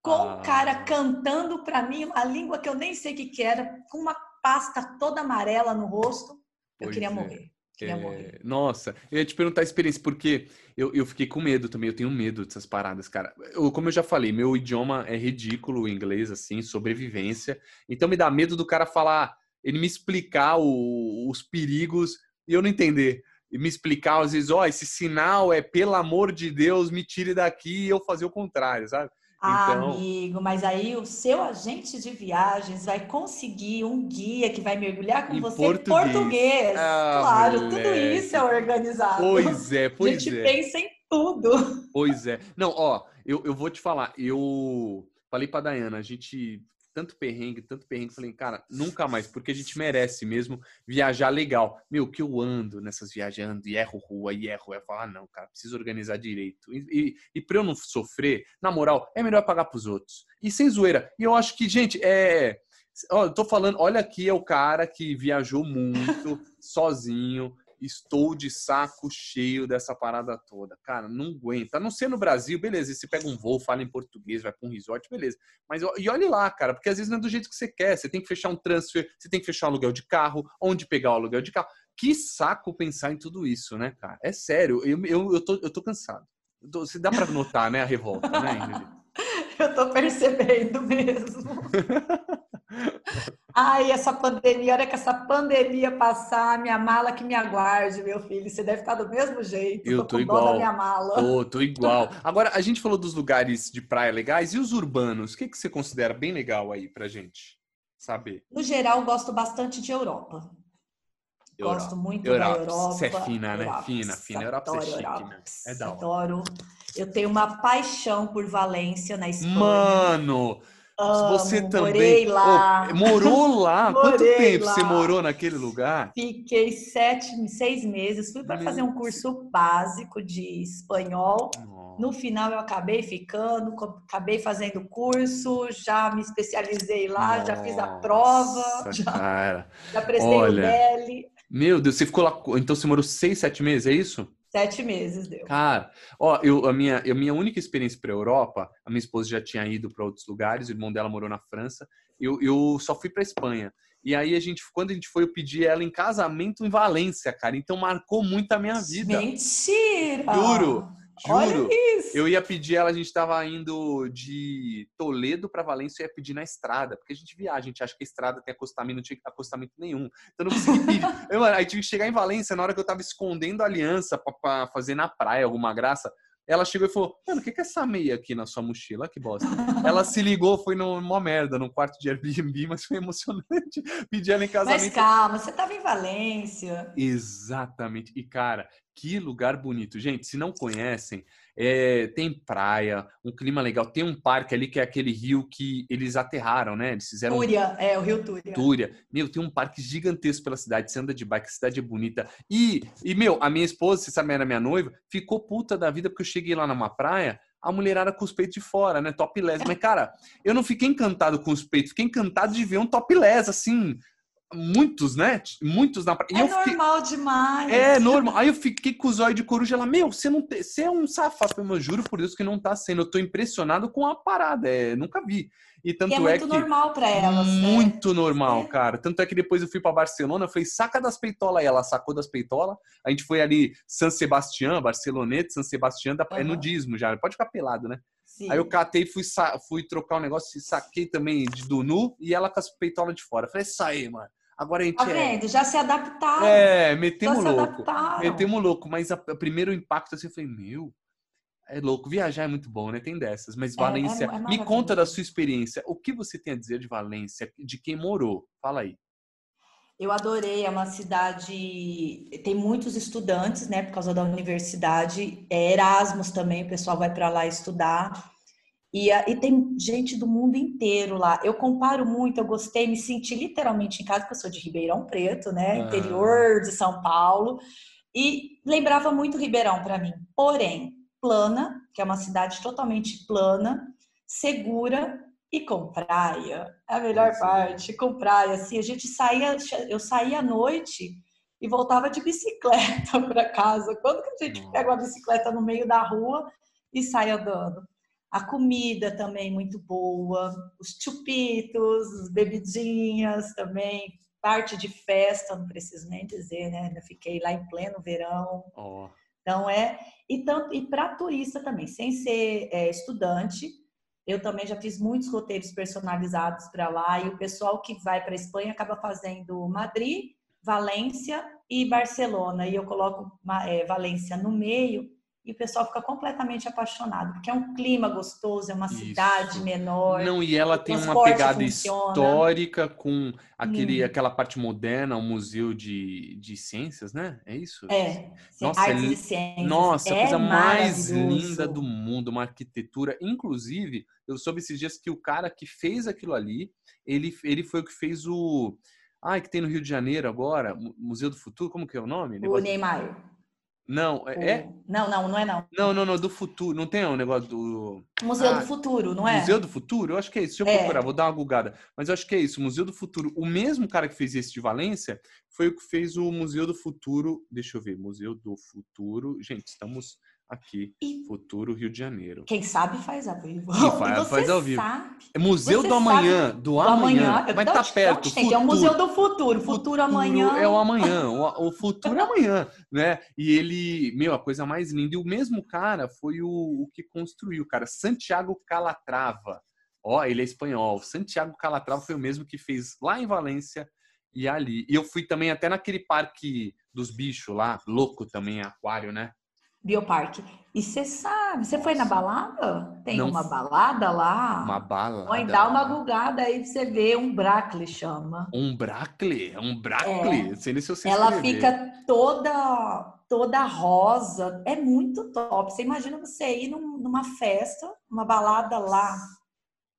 com ah. um cara cantando para mim uma língua que eu nem sei o que, que era, com uma pasta toda amarela no rosto. Eu queria é. morrer. Queria é... morrer. Nossa, eu ia te perguntar a experiência, porque eu, eu fiquei com medo também, eu tenho medo dessas paradas, cara. Eu, como eu já falei, meu idioma é ridículo, o inglês, assim, sobrevivência. Então me dá medo do cara falar, ele me explicar o, os perigos e eu não entender. E me explicar, às vezes, ó, oh, esse sinal é pelo amor de Deus, me tire daqui e eu fazer o contrário, sabe? Ah, então... amigo, mas aí o seu agente de viagens vai conseguir um guia que vai mergulhar com você português. em português. Ah, claro, moleque. tudo isso é organizado. Pois é, pois é. A gente é. pensa em tudo. Pois é. Não, ó, eu, eu vou te falar, eu falei pra Dayana, a gente tanto perrengue, tanto perrengue, falei, cara, nunca mais, porque a gente merece mesmo viajar legal. Meu, que eu ando nessas viajando e erro rua e erro, eu falo, ah, não, cara, preciso organizar direito. E, e, e pra eu não sofrer, na moral, é melhor pagar pros outros. E sem zoeira. E eu acho que, gente, é. Ó, eu tô falando, olha aqui é o cara que viajou muito, sozinho, estou de saco cheio dessa parada toda. Cara, não aguenta. A não ser no Brasil, beleza. Você pega um voo, fala em português, vai para um resort, beleza. Mas e olhe lá, cara, porque às vezes não é do jeito que você quer. Você tem que fechar um transfer, você tem que fechar um aluguel de carro, onde pegar o aluguel de carro. Que saco pensar em tudo isso, né, cara? É sério, eu, eu, eu, tô, eu tô cansado. Você dá para notar, né, a revolta, né, Ingrid? Eu tô percebendo mesmo. Ai, essa pandemia, hora que essa pandemia passar, minha mala que me aguarde, meu filho. Você deve estar do mesmo jeito. Eu tô, tô igual. minha mala. Tô, tô igual. Agora, a gente falou dos lugares de praia legais e os urbanos. O que, que você considera bem legal aí pra gente saber? No geral, gosto bastante de Europa. Europa. Gosto muito Europa. da Europa. Você é fina, né? Europa. Fina, fina. Europa é chique, Europa. né? É da hora. Adoro. Eu tenho uma paixão por Valência, na Espanha. Mano! Amo, você também morei lá. Oh, morou lá? Quanto tempo lá. você morou naquele lugar? Fiquei sete, seis meses. Fui para fazer um curso básico de espanhol. Nossa. No final eu acabei ficando, acabei fazendo curso, já me especializei lá, Nossa, já fiz a prova, já, já prestei Olha, o DEL. Meu Deus, você ficou lá. Então você morou seis, sete meses, é isso? Sete meses deu. Cara, ó, eu, a, minha, a minha única experiência para a Europa, a minha esposa já tinha ido para outros lugares, o irmão dela morou na França, eu, eu só fui para Espanha. E aí a gente, quando a gente foi, eu pedi ela em casamento em Valência, cara. Então marcou muito a minha vida. Mentira! Juro! Juro. Eu ia pedir ela, a gente estava indo de Toledo para Valência, eu ia pedir na estrada, porque a gente viaja, a gente acha que a estrada tem acostamento, não tinha acostamento nenhum. Então não consegui pedir. eu, aí tive que chegar em Valência na hora que eu estava escondendo a aliança para fazer na praia alguma graça. Ela chegou e falou: Mano, o que, que é essa meia aqui na sua mochila? Que bosta. ela se ligou, foi numa merda, num quarto de Airbnb, mas foi emocionante. Pedi ela em casamento. Mas calma, você estava em Valência. Exatamente. E, cara, que lugar bonito. Gente, se não conhecem, é, tem praia, um clima legal. Tem um parque ali que é aquele rio que eles aterraram, né? Eles fizeram. Túria, é, o rio Túria. Túria. Meu, tem um parque gigantesco pela cidade. Você anda de bike, a cidade é bonita. E, e meu, a minha esposa, você sabe, era minha noiva, ficou puta da vida porque eu cheguei lá numa praia a mulherada com os peitos de fora, né? Topless. Mas, cara, eu não fiquei encantado com os peitos, fiquei encantado de ver um topless, assim, muitos, né? Muitos na praia. É normal fiquei... demais. É normal. Aí eu fiquei com os olhos de coruja. Ela, meu, você não tem... você é um safado. Eu juro por Deus que não tá sendo. Eu tô impressionado com a parada. É, nunca vi. E tanto e é, muito é que normal para elas. Né? Muito né? normal, é. cara. Tanto é que depois eu fui para Barcelona, eu falei, saca das peitolas. Aí ela sacou das peitolas. A gente foi ali San Sebastián, Barcelonete, San Sebastián, da... uhum. é nudismo já. Pode ficar pelado, né? Sim. Aí eu catei, fui, fui trocar um negócio e saquei também de do nu e ela com as peitolas de fora. Eu falei, isso aí, mano. Agora a gente. Tá é vendo? É... Já se adaptaram. É, metemos louco. Metemos louco. Mas o primeiro impacto assim, eu falei, meu, é louco. Viajar é muito bom, né? Tem dessas. Mas é, Valência, é, é me conta da sua experiência. O que você tem a dizer de Valência, de quem morou? Fala aí. Eu adorei, é uma cidade, tem muitos estudantes, né, por causa da universidade, é Erasmus também, o pessoal vai para lá estudar. E, e, tem gente do mundo inteiro lá. Eu comparo muito, eu gostei, me senti literalmente em casa, porque eu sou de Ribeirão Preto, né? Interior de São Paulo. E lembrava muito Ribeirão para mim. Porém, plana, que é uma cidade totalmente plana, segura e com praia. É a melhor Sim. parte, com praia. Assim, a gente saía, eu saía à noite e voltava de bicicleta para casa. Quando que a gente pega uma bicicleta no meio da rua e sai andando? A comida também muito boa, os chupitos, as bebidinhas também, parte de festa, não preciso nem dizer, né? Eu fiquei lá em pleno verão. Oh. Então é e tanto e para turista também, sem ser é, estudante, eu também já fiz muitos roteiros personalizados para lá e o pessoal que vai para a Espanha acaba fazendo Madrid, Valência e Barcelona e eu coloco é, Valência no meio e o pessoal fica completamente apaixonado, porque é um clima gostoso, é uma Isso. cidade menor. Não, e ela tem uma pegada funciona. histórica com aquele, hum. aquela parte moderna, o um museu de, de ciências, né? É isso? É, nossa, artes é, e ciências. Nossa, é a coisa mais linda do mundo, uma arquitetura. Inclusive, eu soube esses dias que o cara que fez aquilo ali, ele, ele foi o que fez o... Ah, que tem no Rio de Janeiro agora, Museu do Futuro, como que é o nome? O Neymar. Não, é, é? Não, não, não é não. Não, não, não, do futuro. Não tem um negócio do. Museu ah, do Futuro, não é? Museu do Futuro? Eu acho que é isso. Deixa eu é. procurar, vou dar uma gugada. Mas eu acho que é isso, Museu do Futuro. O mesmo cara que fez esse de Valência foi o que fez o Museu do Futuro. Deixa eu ver, Museu do Futuro. Gente, estamos aqui, e... Futuro Rio de Janeiro. Quem sabe faz ao vivo. Quem faz, faz ao vivo. Sabe, é Museu do Amanhã, do, do Amanhã. estar tá perto. Gente, é o Museu do Futuro, Futuro Amanhã. É o Amanhã, o, o Futuro é Amanhã, né? E ele, meu, a coisa mais linda. E o mesmo cara foi o, o que construiu, cara, Santiago Calatrava. Ó, ele é espanhol. Santiago Calatrava foi o mesmo que fez lá em Valência e ali. E eu fui também até naquele parque dos bichos lá, louco também, aquário, né? Bioparque. E você sabe, você foi na balada? Tem Não, uma balada lá? Uma balada. Ou dá uma gugada aí pra você ver, um bracle chama. Um bracle? Um bracle? É. Sei se você Ela fica toda toda rosa. É muito top. Você imagina você ir num, numa festa, uma balada lá.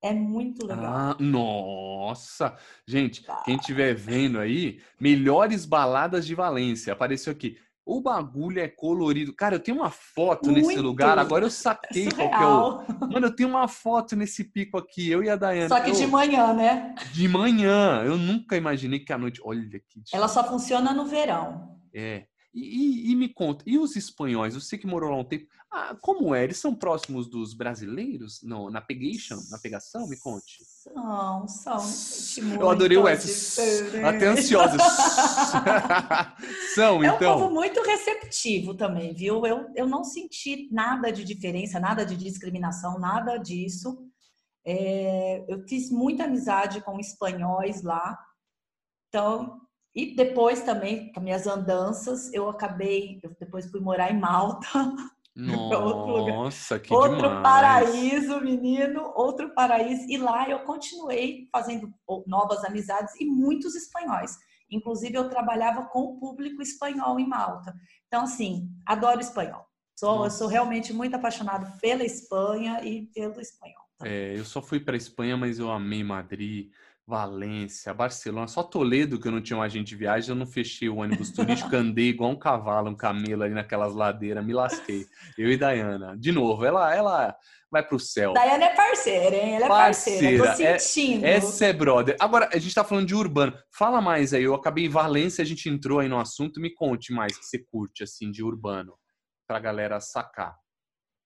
É muito legal. Ah, nossa! Gente, tá. quem estiver vendo aí, melhores baladas de Valência. Apareceu aqui. O bagulho é colorido. Cara, eu tenho uma foto Muito. nesse lugar. Agora eu saquei é qual que é o. Mano, eu tenho uma foto nesse pico aqui, eu e a Dayane. Só que eu... de manhã, né? De manhã. Eu nunca imaginei que à noite. Olha que. Ela só funciona no verão. É. E, e, e, me conta, e os espanhóis? Você que morou lá um tempo, ah, como é? Eles são próximos dos brasileiros no, na pegation, na pegação? Me conte. São, são. Eu adorei o S. Até ansiosa. são, então. É um então. povo muito receptivo também, viu? Eu, eu não senti nada de diferença, nada de discriminação, nada disso. É, eu fiz muita amizade com espanhóis lá. Então, e depois também, com minhas andanças, eu acabei, eu depois fui morar em Malta. Nossa, que outro demais. paraíso, menino, outro paraíso. E lá eu continuei fazendo novas amizades e muitos espanhóis. Inclusive, eu trabalhava com o público espanhol em Malta. Então, assim, adoro espanhol. Sou, eu sou realmente muito apaixonado pela Espanha e pelo espanhol. É, eu só fui para Espanha, mas eu amei Madrid. Valência, Barcelona, só Toledo que eu não tinha um agente de viagem, eu não fechei o ônibus turístico, andei igual um cavalo, um camelo ali naquelas ladeiras, me lasquei. Eu e Dayana. De novo, ela, ela vai pro céu. Dayana é parceira, hein? Ela é parceira, parceira. tô sentindo. É, essa é brother. Agora, a gente tá falando de urbano. Fala mais aí, eu acabei em Valência, a gente entrou aí no assunto, me conte mais que você curte, assim, de urbano, pra galera sacar.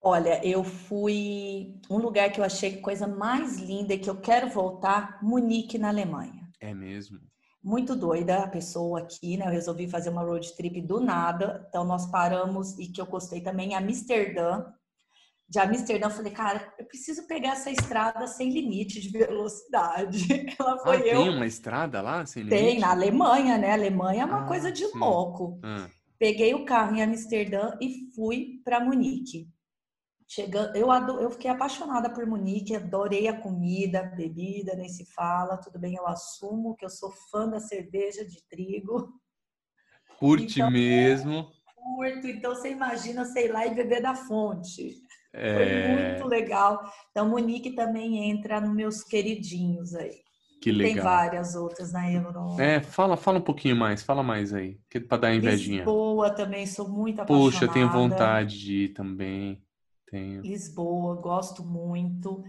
Olha, eu fui um lugar que eu achei coisa mais linda e que eu quero voltar, Munique na Alemanha. É mesmo. Muito doida a pessoa aqui, né? Eu resolvi fazer uma road trip do nada. Então nós paramos e que eu gostei também em Amsterdã. De Amsterdã, eu falei, cara, eu preciso pegar essa estrada sem limite de velocidade. Ela foi ah, eu. Tem uma estrada lá sem limite? Tem, na Alemanha, né? A Alemanha é uma ah, coisa de sim. louco. Ah. Peguei o carro em Amsterdã e fui para Munique. Chegando, eu, adoro, eu fiquei apaixonada por Munique, adorei a comida, a bebida, nem se fala. Tudo bem, eu assumo que eu sou fã da cerveja de trigo. Curte então, mesmo. Curto, então você imagina, sei lá, e beber da fonte. É... Foi muito legal. Então, Munique também entra nos meus queridinhos aí. Que legal. Tem várias outras na Euro. É, fala, fala um pouquinho mais, fala mais aí, que é para dar invejinha. Lisboa também, sou muito apaixonada. Puxa, tenho vontade de ir também. Tenho. Lisboa, gosto muito.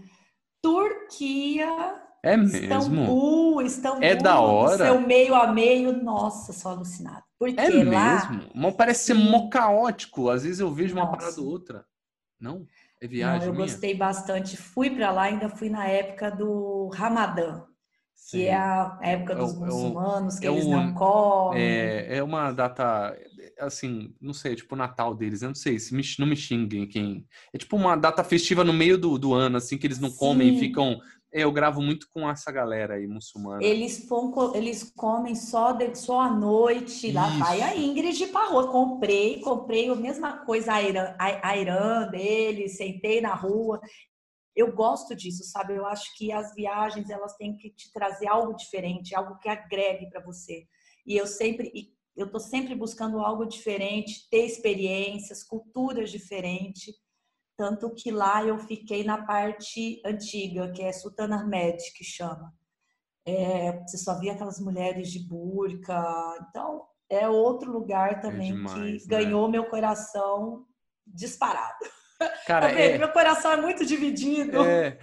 Turquia. É mesmo? Istambul, Istambul. É da hora. Seu meio a meio, nossa, sou alucinado. Porque é lá... mesmo? Mas parece ser mó caótico. Às vezes eu vejo nossa. uma parada ou outra. Não? É viagem Não, eu minha? gostei bastante. Fui para lá, ainda fui na época do Ramadã. Sim. Que é a época é dos é muçulmanos, que é eles o, não comem. É, é uma data assim, não sei, tipo o Natal deles, eu não sei, se me, não me xinguem quem. É tipo uma data festiva no meio do, do ano, assim, que eles não Sim. comem e ficam eu gravo muito com essa galera aí muçulmana. Eles, vão, eles comem só, de, só à noite. Lá Isso. vai a Ingrid Parro. Comprei, comprei a mesma coisa, a Irã, a, a Irã dele, sentei na rua. Eu gosto disso, sabe? Eu acho que as viagens elas têm que te trazer algo diferente, algo que agregue para você. E eu sempre, eu tô sempre buscando algo diferente, ter experiências, culturas diferentes tanto que lá eu fiquei na parte antiga, que é Sultan Ahmed, que chama. É, você só via aquelas mulheres de burca. Então, é outro lugar também é demais, que né? ganhou meu coração disparado. Cara, é... meu coração é muito dividido. É,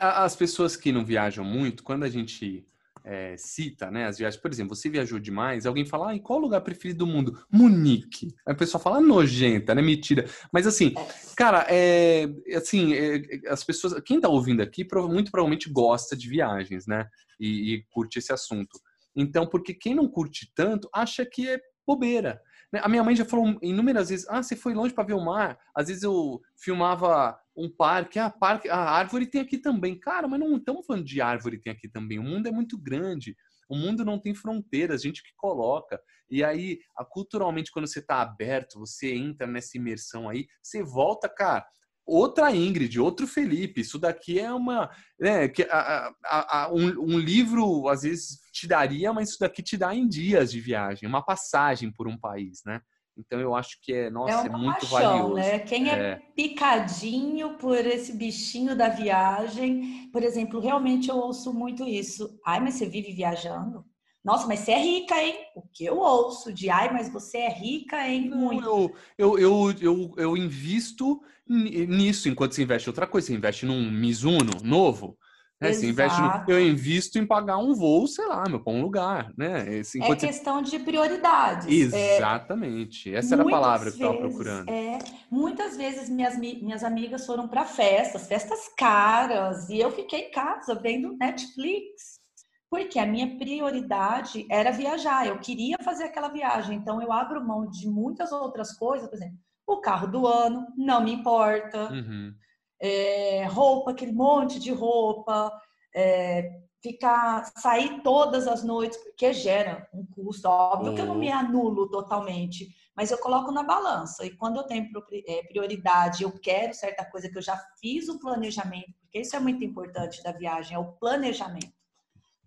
as pessoas que não viajam muito, quando a gente é, cita, né, as viagens. Por exemplo, você viajou demais, alguém fala, ah, em qual lugar preferido do mundo? Munique. Aí o pessoal fala, nojenta, né, mentira. Mas assim, é. cara, é, assim, é, as pessoas, quem tá ouvindo aqui, muito provavelmente gosta de viagens, né, e, e curte esse assunto. Então, porque quem não curte tanto, acha que é bobeira. Né? A minha mãe já falou inúmeras vezes: ah, você foi longe para ver o mar. Às vezes eu filmava um parque, ah, parque, a árvore tem aqui também. Cara, mas não estamos falando de árvore tem aqui também. O mundo é muito grande. O mundo não tem fronteiras, gente que coloca. E aí, culturalmente, quando você está aberto, você entra nessa imersão aí, você volta, cara outra Ingrid, outro Felipe. Isso daqui é uma. Né, que, a, a, a, um, um, livro, às vezes, te daria, mas isso daqui te dá em dias de viagem, uma passagem por um país, né? Então eu acho que é, nossa, é, é muito paixão, valioso. Né? Quem é. é. picadinho por esse bichinho da viagem, por exemplo, realmente eu ouço muito isso. Ai, mas você vive viajando? Nossa, mas você é rica, hein? O que eu ouço de ai, mas você é rica, hein? Muito. Eu, eu, eu, eu, invisto nisso enquanto você investe outra coisa. Você investe num Mizuno novo, né? Você investe no, eu invisto em pagar um voo, sei lá, meu, para um lugar, né? Esse, é questão você... de prioridades. Exatamente. É, Essa era a palavra que eu estava procurando. É, muitas vezes minhas, minhas amigas foram para festas, festas caras, e eu fiquei em casa vendo Netflix porque a minha prioridade era viajar, eu queria fazer aquela viagem, então eu abro mão de muitas outras coisas, por exemplo, o carro do ano, não me importa, uhum. é, roupa, aquele monte de roupa, é, ficar, sair todas as noites, porque gera um custo, óbvio uhum. que eu não me uhum. anulo totalmente, mas eu coloco na balança, e quando eu tenho é, prioridade, eu quero certa coisa que eu já fiz o planejamento, porque isso é muito importante da viagem, é o planejamento.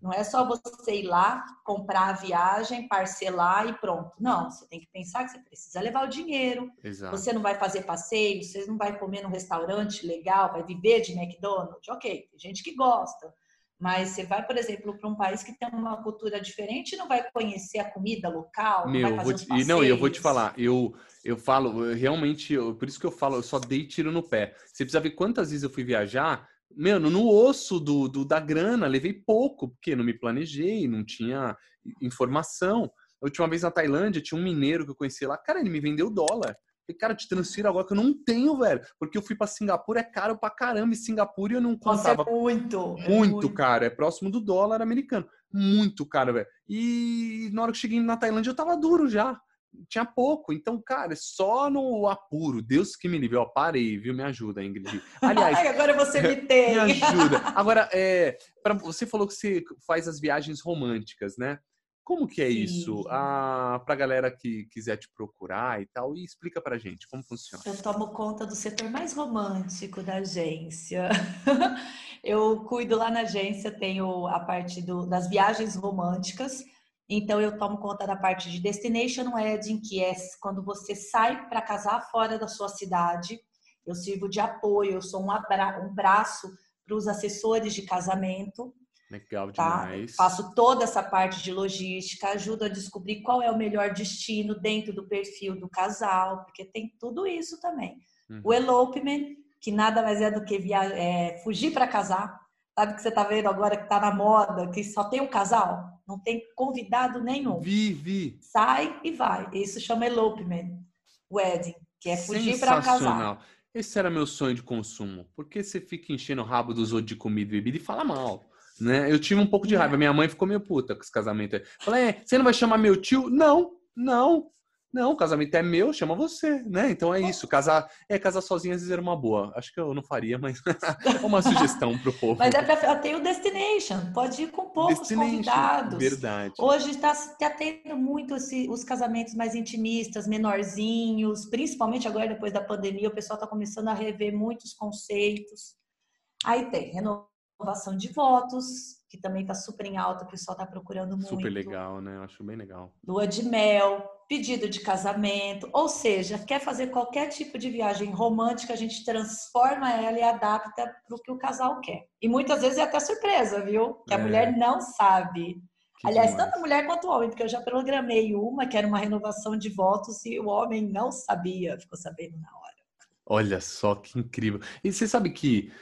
Não é só você ir lá, comprar a viagem, parcelar e pronto. Não, você tem que pensar que você precisa levar o dinheiro. Exato. Você não vai fazer passeio, você não vai comer num restaurante legal, vai viver de McDonald's. Ok, tem gente que gosta. Mas você vai, por exemplo, para um país que tem uma cultura diferente não vai conhecer a comida local, Meu, não vai fazer te, Não, eu vou te falar, eu, eu falo, eu realmente, eu, por isso que eu falo, eu só dei tiro no pé. Você precisa ver quantas vezes eu fui viajar Mano, no osso do, do, da grana, levei pouco, porque não me planejei, não tinha informação. A última vez na Tailândia, tinha um mineiro que eu conheci lá, cara, ele me vendeu dólar. Falei, cara, te transfiro agora que eu não tenho, velho. Porque eu fui para Singapura, é caro pra caramba. E Singapura eu não contava. Nossa, é muito. Muito, é muito caro. É próximo do dólar americano. Muito caro, velho. E na hora que cheguei na Tailândia, eu tava duro já tinha pouco. Então, cara, só no apuro. Deus que me livre. Ó, parei, viu? Me ajuda, Ingrid. Aliás, Ai, agora você me tem. Me ajuda. Agora, é, pra, você falou que você faz as viagens românticas, né? Como que é Sim. isso? Ah, pra galera que quiser te procurar e tal, e explica pra gente como funciona. Eu tomo conta do setor mais romântico da agência. Eu cuido lá na agência, tenho a parte do, das viagens românticas, então eu tomo conta da parte de destination wedding, que é quando você sai para casar fora da sua cidade. Eu sirvo de apoio, eu sou um, abra um braço para os assessores de casamento. Legal tá? demais. Faço toda essa parte de logística, ajudo a descobrir qual é o melhor destino dentro do perfil do casal, porque tem tudo isso também. Uhum. O elopement, que nada mais é do que via é, fugir para casar. Sabe que você está vendo agora que está na moda, que só tem um casal? Não tem convidado nenhum. Vi, vi. Sai e vai. Isso chama elopement wedding, que é fugir para casar. Esse era meu sonho de consumo. Porque você fica enchendo o rabo dos outros de comida e bebida e fala mal. Né? Eu tive um pouco de raiva. Minha mãe ficou meio puta com esse casamento. Falei, é, você não vai chamar meu tio? Não, não. Não, o casamento é meu, chama você, né? Então é isso. Casar, é, casar sozinho às vezes era uma boa. Acho que eu não faria, mas é uma sugestão pro povo. Mas é pra, tem o Destination, pode ir com poucos convidados. Verdade. Hoje está tá tendo muito esse, os casamentos mais intimistas, menorzinhos, principalmente agora depois da pandemia, o pessoal está começando a rever muitos conceitos. Aí tem renovação de votos, que também está super em alta, o pessoal está procurando muito. Super legal, né? Eu acho bem legal. Lua de mel, pedido de casamento, ou seja, quer fazer qualquer tipo de viagem romântica, a gente transforma ela e adapta para o que o casal quer. E muitas vezes é até surpresa, viu? Que a é. mulher não sabe. Que Aliás, demais. tanto a mulher quanto o homem, porque eu já programei uma que era uma renovação de votos e o homem não sabia, ficou sabendo na hora. Olha só que incrível. E você sabe que,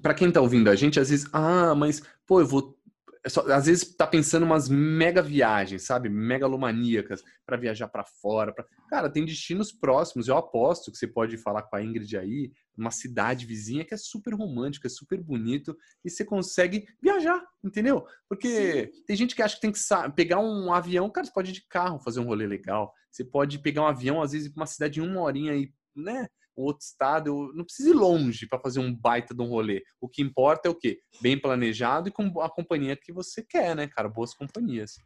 para quem tá ouvindo a gente, às vezes, ah, mas, pô, eu vou é só, às vezes tá pensando umas mega viagens, sabe? Megalomaníacas para viajar para fora. Pra... Cara, tem destinos próximos. Eu aposto que você pode falar com a Ingrid aí, uma cidade vizinha que é super romântica, é super bonito e você consegue viajar, entendeu? Porque Sim. tem gente que acha que tem que pegar um avião, cara, você pode ir de carro fazer um rolê legal. Você pode pegar um avião, às vezes, para uma cidade em uma horinha aí, né? Outro estado, não preciso ir longe para fazer um baita de um rolê. O que importa é o quê? Bem planejado e com a companhia que você quer, né, cara? Boas companhias.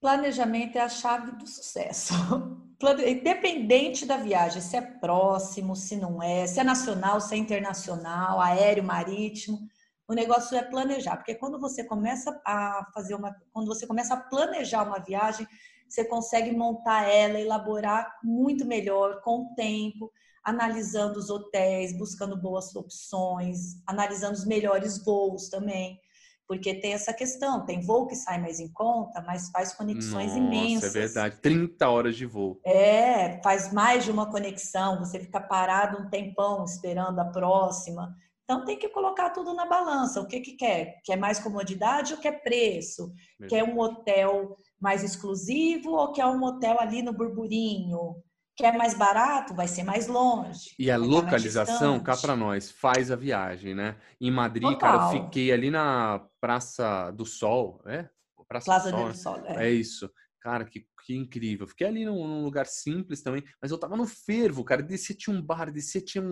Planejamento é a chave do sucesso. Independente da viagem, se é próximo, se não é, se é nacional, se é internacional, aéreo, marítimo, o negócio é planejar, porque quando você começa a fazer uma, quando você começa a planejar uma viagem, você consegue montar ela, elaborar muito melhor com o tempo analisando os hotéis, buscando boas opções, analisando os melhores voos também. Porque tem essa questão, tem voo que sai mais em conta, mas faz conexões Nossa, é imensas. É verdade, 30 horas de voo. É, faz mais de uma conexão, você fica parado um tempão esperando a próxima. Então tem que colocar tudo na balança. O que, que quer? Quer mais comodidade ou quer preço? Quer um hotel mais exclusivo ou quer um hotel ali no burburinho? Quer mais barato, vai ser mais longe. E a localização, cá para nós, faz a viagem, né? Em Madrid, Total. cara, eu fiquei ali na Praça do Sol, é? Praça Plaza do Sol. Do Sol é. é. isso. Cara, que, que incrível. Fiquei ali num, num, lugar simples também, mas eu tava no fervo, cara. Descia tinha um bar, descia tinha um.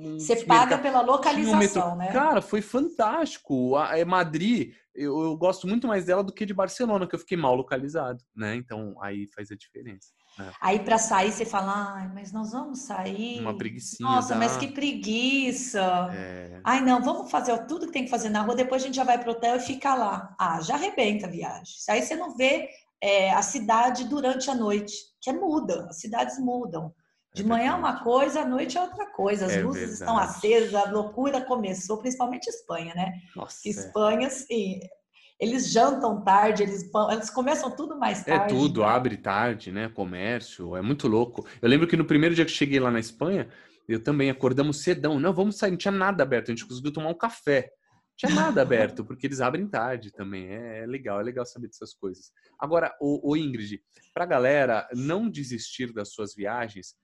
um Você paga pela localização, um né? Cara, foi fantástico. A, é Madrid, eu, eu gosto muito mais dela do que de Barcelona, que eu fiquei mal localizado, né? Então aí faz a diferença. É. Aí para sair você fala, ai, mas nós vamos sair. Uma preguiçinha. Nossa, dá... mas que preguiça. É... Ai, não, vamos fazer tudo que tem que fazer na rua, depois a gente já vai pro hotel e fica lá. Ah, já arrebenta a viagem. Aí você não vê é, a cidade durante a noite, que é muda, as cidades mudam. De é manhã é uma coisa, à noite é outra coisa. As é luzes verdade. estão acesas, a loucura começou, principalmente Espanha, né? Nossa, Espanha, sim, eles jantam tarde, eles, eles começam tudo mais é tarde. É tudo, abre tarde, né? Comércio, é muito louco. Eu lembro que no primeiro dia que cheguei lá na Espanha, eu também acordamos cedão. Não, vamos sair, não tinha nada aberto, a gente conseguiu tomar um café. Não tinha nada aberto, porque eles abrem tarde também. É, é, legal, é legal saber dessas coisas. Agora, o, o Ingrid, pra galera não desistir das suas viagens,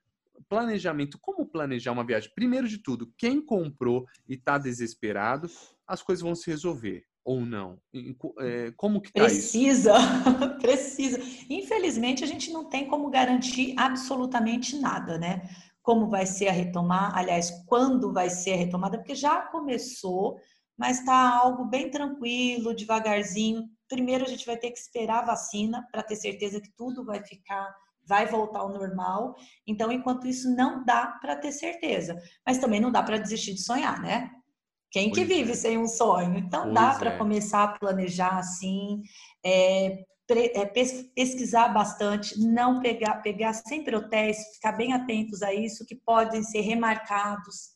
planejamento, como planejar uma viagem? Primeiro de tudo, quem comprou e está desesperado, as coisas vão se resolver ou não? É, como que tá Precisa, isso? precisa. Infelizmente, a gente não tem como garantir absolutamente nada, né? Como vai ser a retomar, aliás, quando vai ser a retomada, porque já começou, mas está algo bem tranquilo, devagarzinho. Primeiro, a gente vai ter que esperar a vacina para ter certeza que tudo vai ficar vai voltar ao normal. Então, enquanto isso, não dá para ter certeza. Mas também não dá para desistir de sonhar, né? Quem que vive é. sem um sonho? Então pois dá para é. começar a planejar assim, é, é pesquisar bastante, não pegar, pegar sempre hotéis, ficar bem atentos a isso, que podem ser remarcados,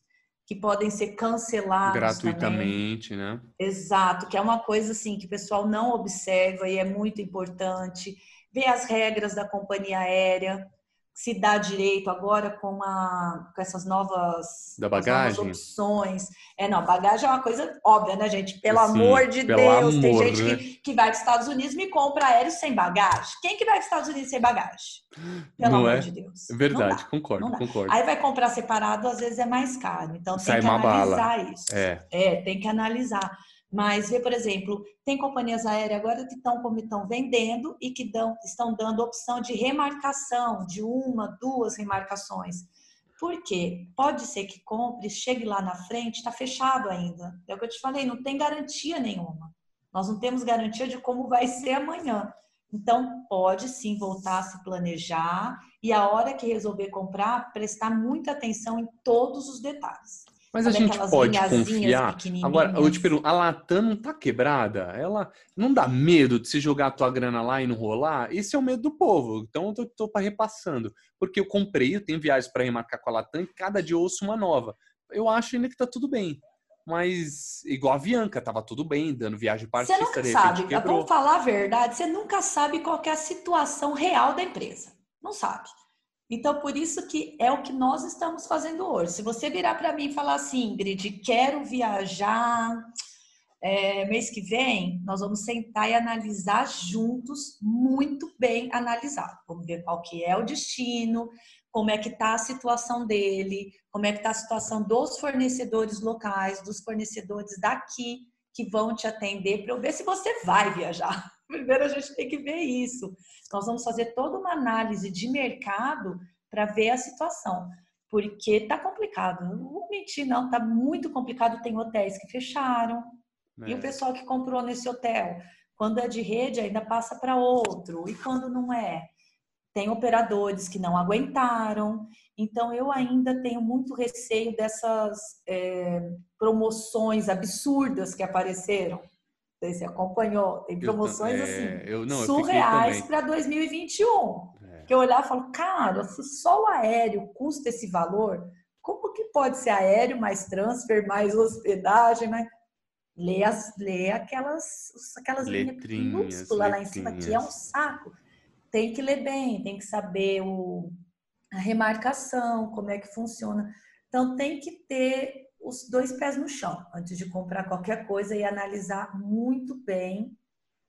que podem ser cancelados gratuitamente, também. né? Exato, que é uma coisa assim que o pessoal não observa e é muito importante. Ver as regras da companhia aérea, se dá direito agora com, a, com essas novas, da bagagem. novas opções. É, não, bagagem é uma coisa óbvia, né, gente? Pelo amor de Deus. Amor, tem gente né? que, que vai para os Estados Unidos e me compra aéreo sem bagagem. Quem que vai para os Estados Unidos sem bagagem? Pelo não amor é? de Deus. É verdade, concordo, concordo. Aí vai comprar separado, às vezes é mais caro. Então Sai tem que analisar bala. isso. É. é, tem que analisar. Mas vê, por exemplo, tem companhias aéreas agora que estão como estão vendendo e que dão, estão dando opção de remarcação, de uma, duas remarcações. Por quê? Pode ser que compre, chegue lá na frente, está fechado ainda. É o que eu te falei, não tem garantia nenhuma. Nós não temos garantia de como vai ser amanhã. Então, pode sim voltar a se planejar e a hora que resolver comprar, prestar muita atenção em todos os detalhes. Mas Sabe a gente pode confiar. Agora, eu te pergunto, a Latam não tá quebrada? Ela não dá medo de se jogar a tua grana lá e não rolar? Esse é o medo do povo. Então eu tô, tô repassando. Porque eu comprei, eu tenho viagens para remarcar com a Latam e cada dia eu ouço uma nova. Eu acho ainda que tá tudo bem mas igual a Bianca, tava tudo bem, dando viagem para Você nunca sabe, vamos falar a verdade, você nunca sabe qual é a situação real da empresa. Não sabe. Então, por isso que é o que nós estamos fazendo hoje. Se você virar para mim e falar assim, Ingrid, quero viajar é, mês que vem, nós vamos sentar e analisar juntos, muito bem analisado. Vamos ver qual que é o destino, como é que está a situação dele, como é que está a situação dos fornecedores locais, dos fornecedores daqui que vão te atender para eu ver se você vai viajar. Primeiro a gente tem que ver isso. Nós vamos fazer toda uma análise de mercado para ver a situação, porque está complicado. Não vou mentir, não, está muito complicado. Tem hotéis que fecharam é. e o é. pessoal que comprou nesse hotel, quando é de rede ainda passa para outro e quando não é tem operadores que não aguentaram. Então, eu ainda tenho muito receio dessas é, promoções absurdas que apareceram. Você acompanhou? Tem promoções eu, é, assim, eu, não, surreais para 2021. É. Que eu olhar e falo, cara, se só o aéreo custa esse valor, como que pode ser aéreo mais transfer, mais hospedagem, mais... Lê, as, lê aquelas, aquelas linhas minúsculas lá em cima, que é um saco tem que ler bem, tem que saber o, a remarcação, como é que funciona. Então, tem que ter os dois pés no chão antes de comprar qualquer coisa e analisar muito bem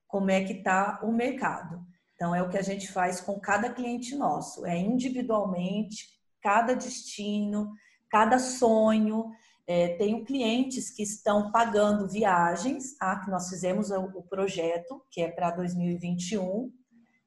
como é que está o mercado. Então, é o que a gente faz com cada cliente nosso, é individualmente, cada destino, cada sonho. É, tenho clientes que estão pagando viagens, tá? que nós fizemos o, o projeto, que é para 2021,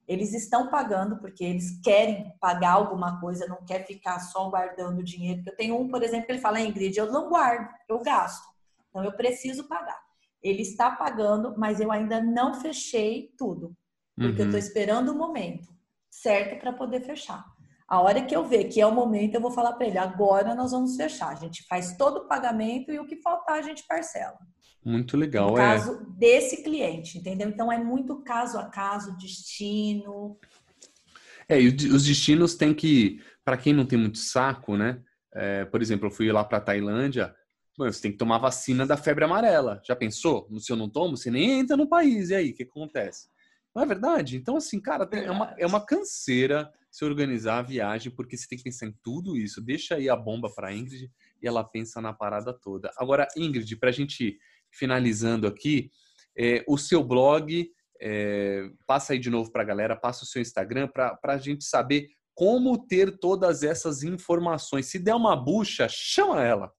eles estão pagando porque eles querem pagar alguma coisa, não quer ficar só guardando dinheiro. Eu tenho um, por exemplo, que ele fala, Ingrid, eu não guardo, eu gasto. Então eu preciso pagar. Ele está pagando, mas eu ainda não fechei tudo. Porque uhum. eu estou esperando o momento certo para poder fechar. A hora que eu ver que é o momento, eu vou falar para ele: agora nós vamos fechar. A gente faz todo o pagamento e o que faltar a gente parcela. Muito legal, no é. caso desse cliente, entendeu? Então é muito caso a caso, destino. É, e os destinos têm que, para quem não tem muito saco, né? É, por exemplo, eu fui lá para Tailândia, você tem que tomar vacina da febre amarela. Já pensou? Se eu não tomo, você nem entra no país. E aí, o que acontece? Não é verdade? Então, assim, cara, é uma, é uma canseira se organizar a viagem, porque você tem que pensar em tudo isso. Deixa aí a bomba para Ingrid e ela pensa na parada toda. Agora, Ingrid, para a gente finalizando aqui, é, o seu blog, é, passa aí de novo para a galera, passa o seu Instagram para a gente saber como ter todas essas informações. Se der uma bucha, chama ela.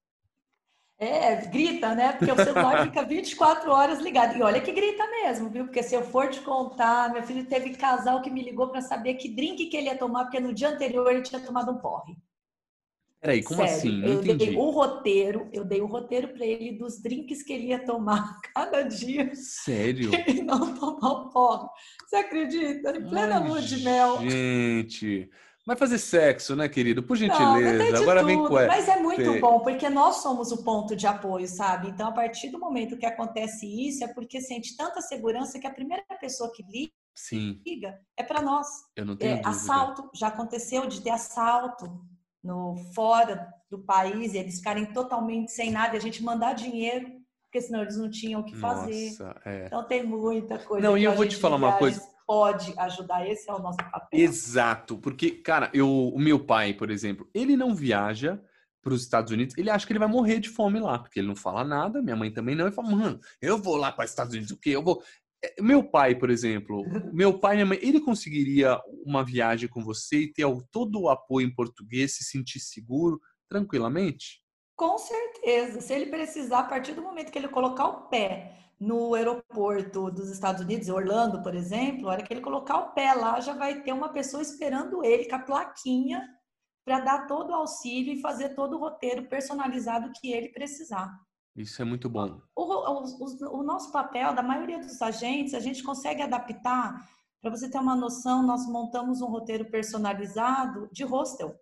É, grita, né? Porque o celular fica 24 horas ligado. E olha que grita mesmo, viu? Porque se eu for te contar, meu filho teve casal que me ligou para saber que drink que ele ia tomar, porque no dia anterior ele tinha tomado um porre. Peraí, como Sério, assim? Não eu entendi. dei um roteiro, eu dei um roteiro para ele dos drinks que ele ia tomar cada dia. Sério? E não tomar o porre. Você acredita? Em plena lua de mel. Gente. Vai fazer sexo, né, querido? Por gentileza. Não, Agora tudo, vem com essa. Mas é muito bom, porque nós somos o ponto de apoio, sabe? Então, a partir do momento que acontece isso, é porque sente tanta segurança que a primeira pessoa que liga, Sim. é para nós. Eu não tenho é, dúvida. Assalto, já aconteceu de ter assalto no fora do país, eles ficarem totalmente sem nada a gente mandar dinheiro, porque senão eles não tinham o que fazer. Nossa, é. Então tem muita coisa. Não, e eu vou te falar uma coisa. Pode ajudar, esse é o nosso papel. Exato, porque, cara, eu, o meu pai, por exemplo, ele não viaja para os Estados Unidos, ele acha que ele vai morrer de fome lá, porque ele não fala nada, minha mãe também não, e fala, mano, eu vou lá para os Estados Unidos, o quê? Eu vou. É, meu pai, por exemplo, meu pai e minha mãe, ele conseguiria uma viagem com você e ter todo o apoio em português, se sentir seguro tranquilamente? Com certeza. Se ele precisar, a partir do momento que ele colocar o pé no aeroporto dos Estados Unidos, Orlando, por exemplo, a hora que ele colocar o pé lá, já vai ter uma pessoa esperando ele com a plaquinha para dar todo o auxílio e fazer todo o roteiro personalizado que ele precisar. Isso é muito bom. O, o, o, o nosso papel, da maioria dos agentes, a gente consegue adaptar. Para você ter uma noção, nós montamos um roteiro personalizado de hostel.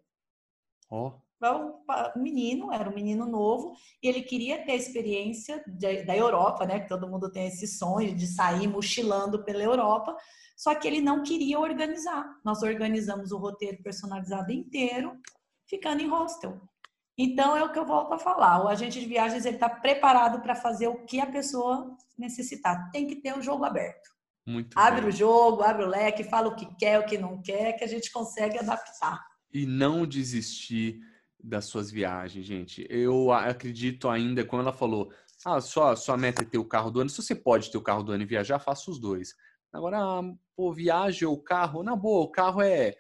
Oh o menino, era um menino novo, e ele queria ter a experiência de, da Europa, né? Que todo mundo tem esse sonho de sair mochilando pela Europa, só que ele não queria organizar. Nós organizamos o roteiro personalizado inteiro, ficando em hostel. Então é o que eu volto a falar. O agente de viagens ele está preparado para fazer o que a pessoa necessitar. Tem que ter o jogo aberto. Muito abre bem. o jogo, abre o leque, fala o que quer, o que não quer, que a gente consegue adaptar. E não desistir das suas viagens, gente. Eu acredito ainda, quando ela falou, ah, só sua meta é ter o carro do ano. Se você pode ter o carro do ano e viajar, faça os dois. Agora, ah, pô, viaje ou carro, na boa, o carro é,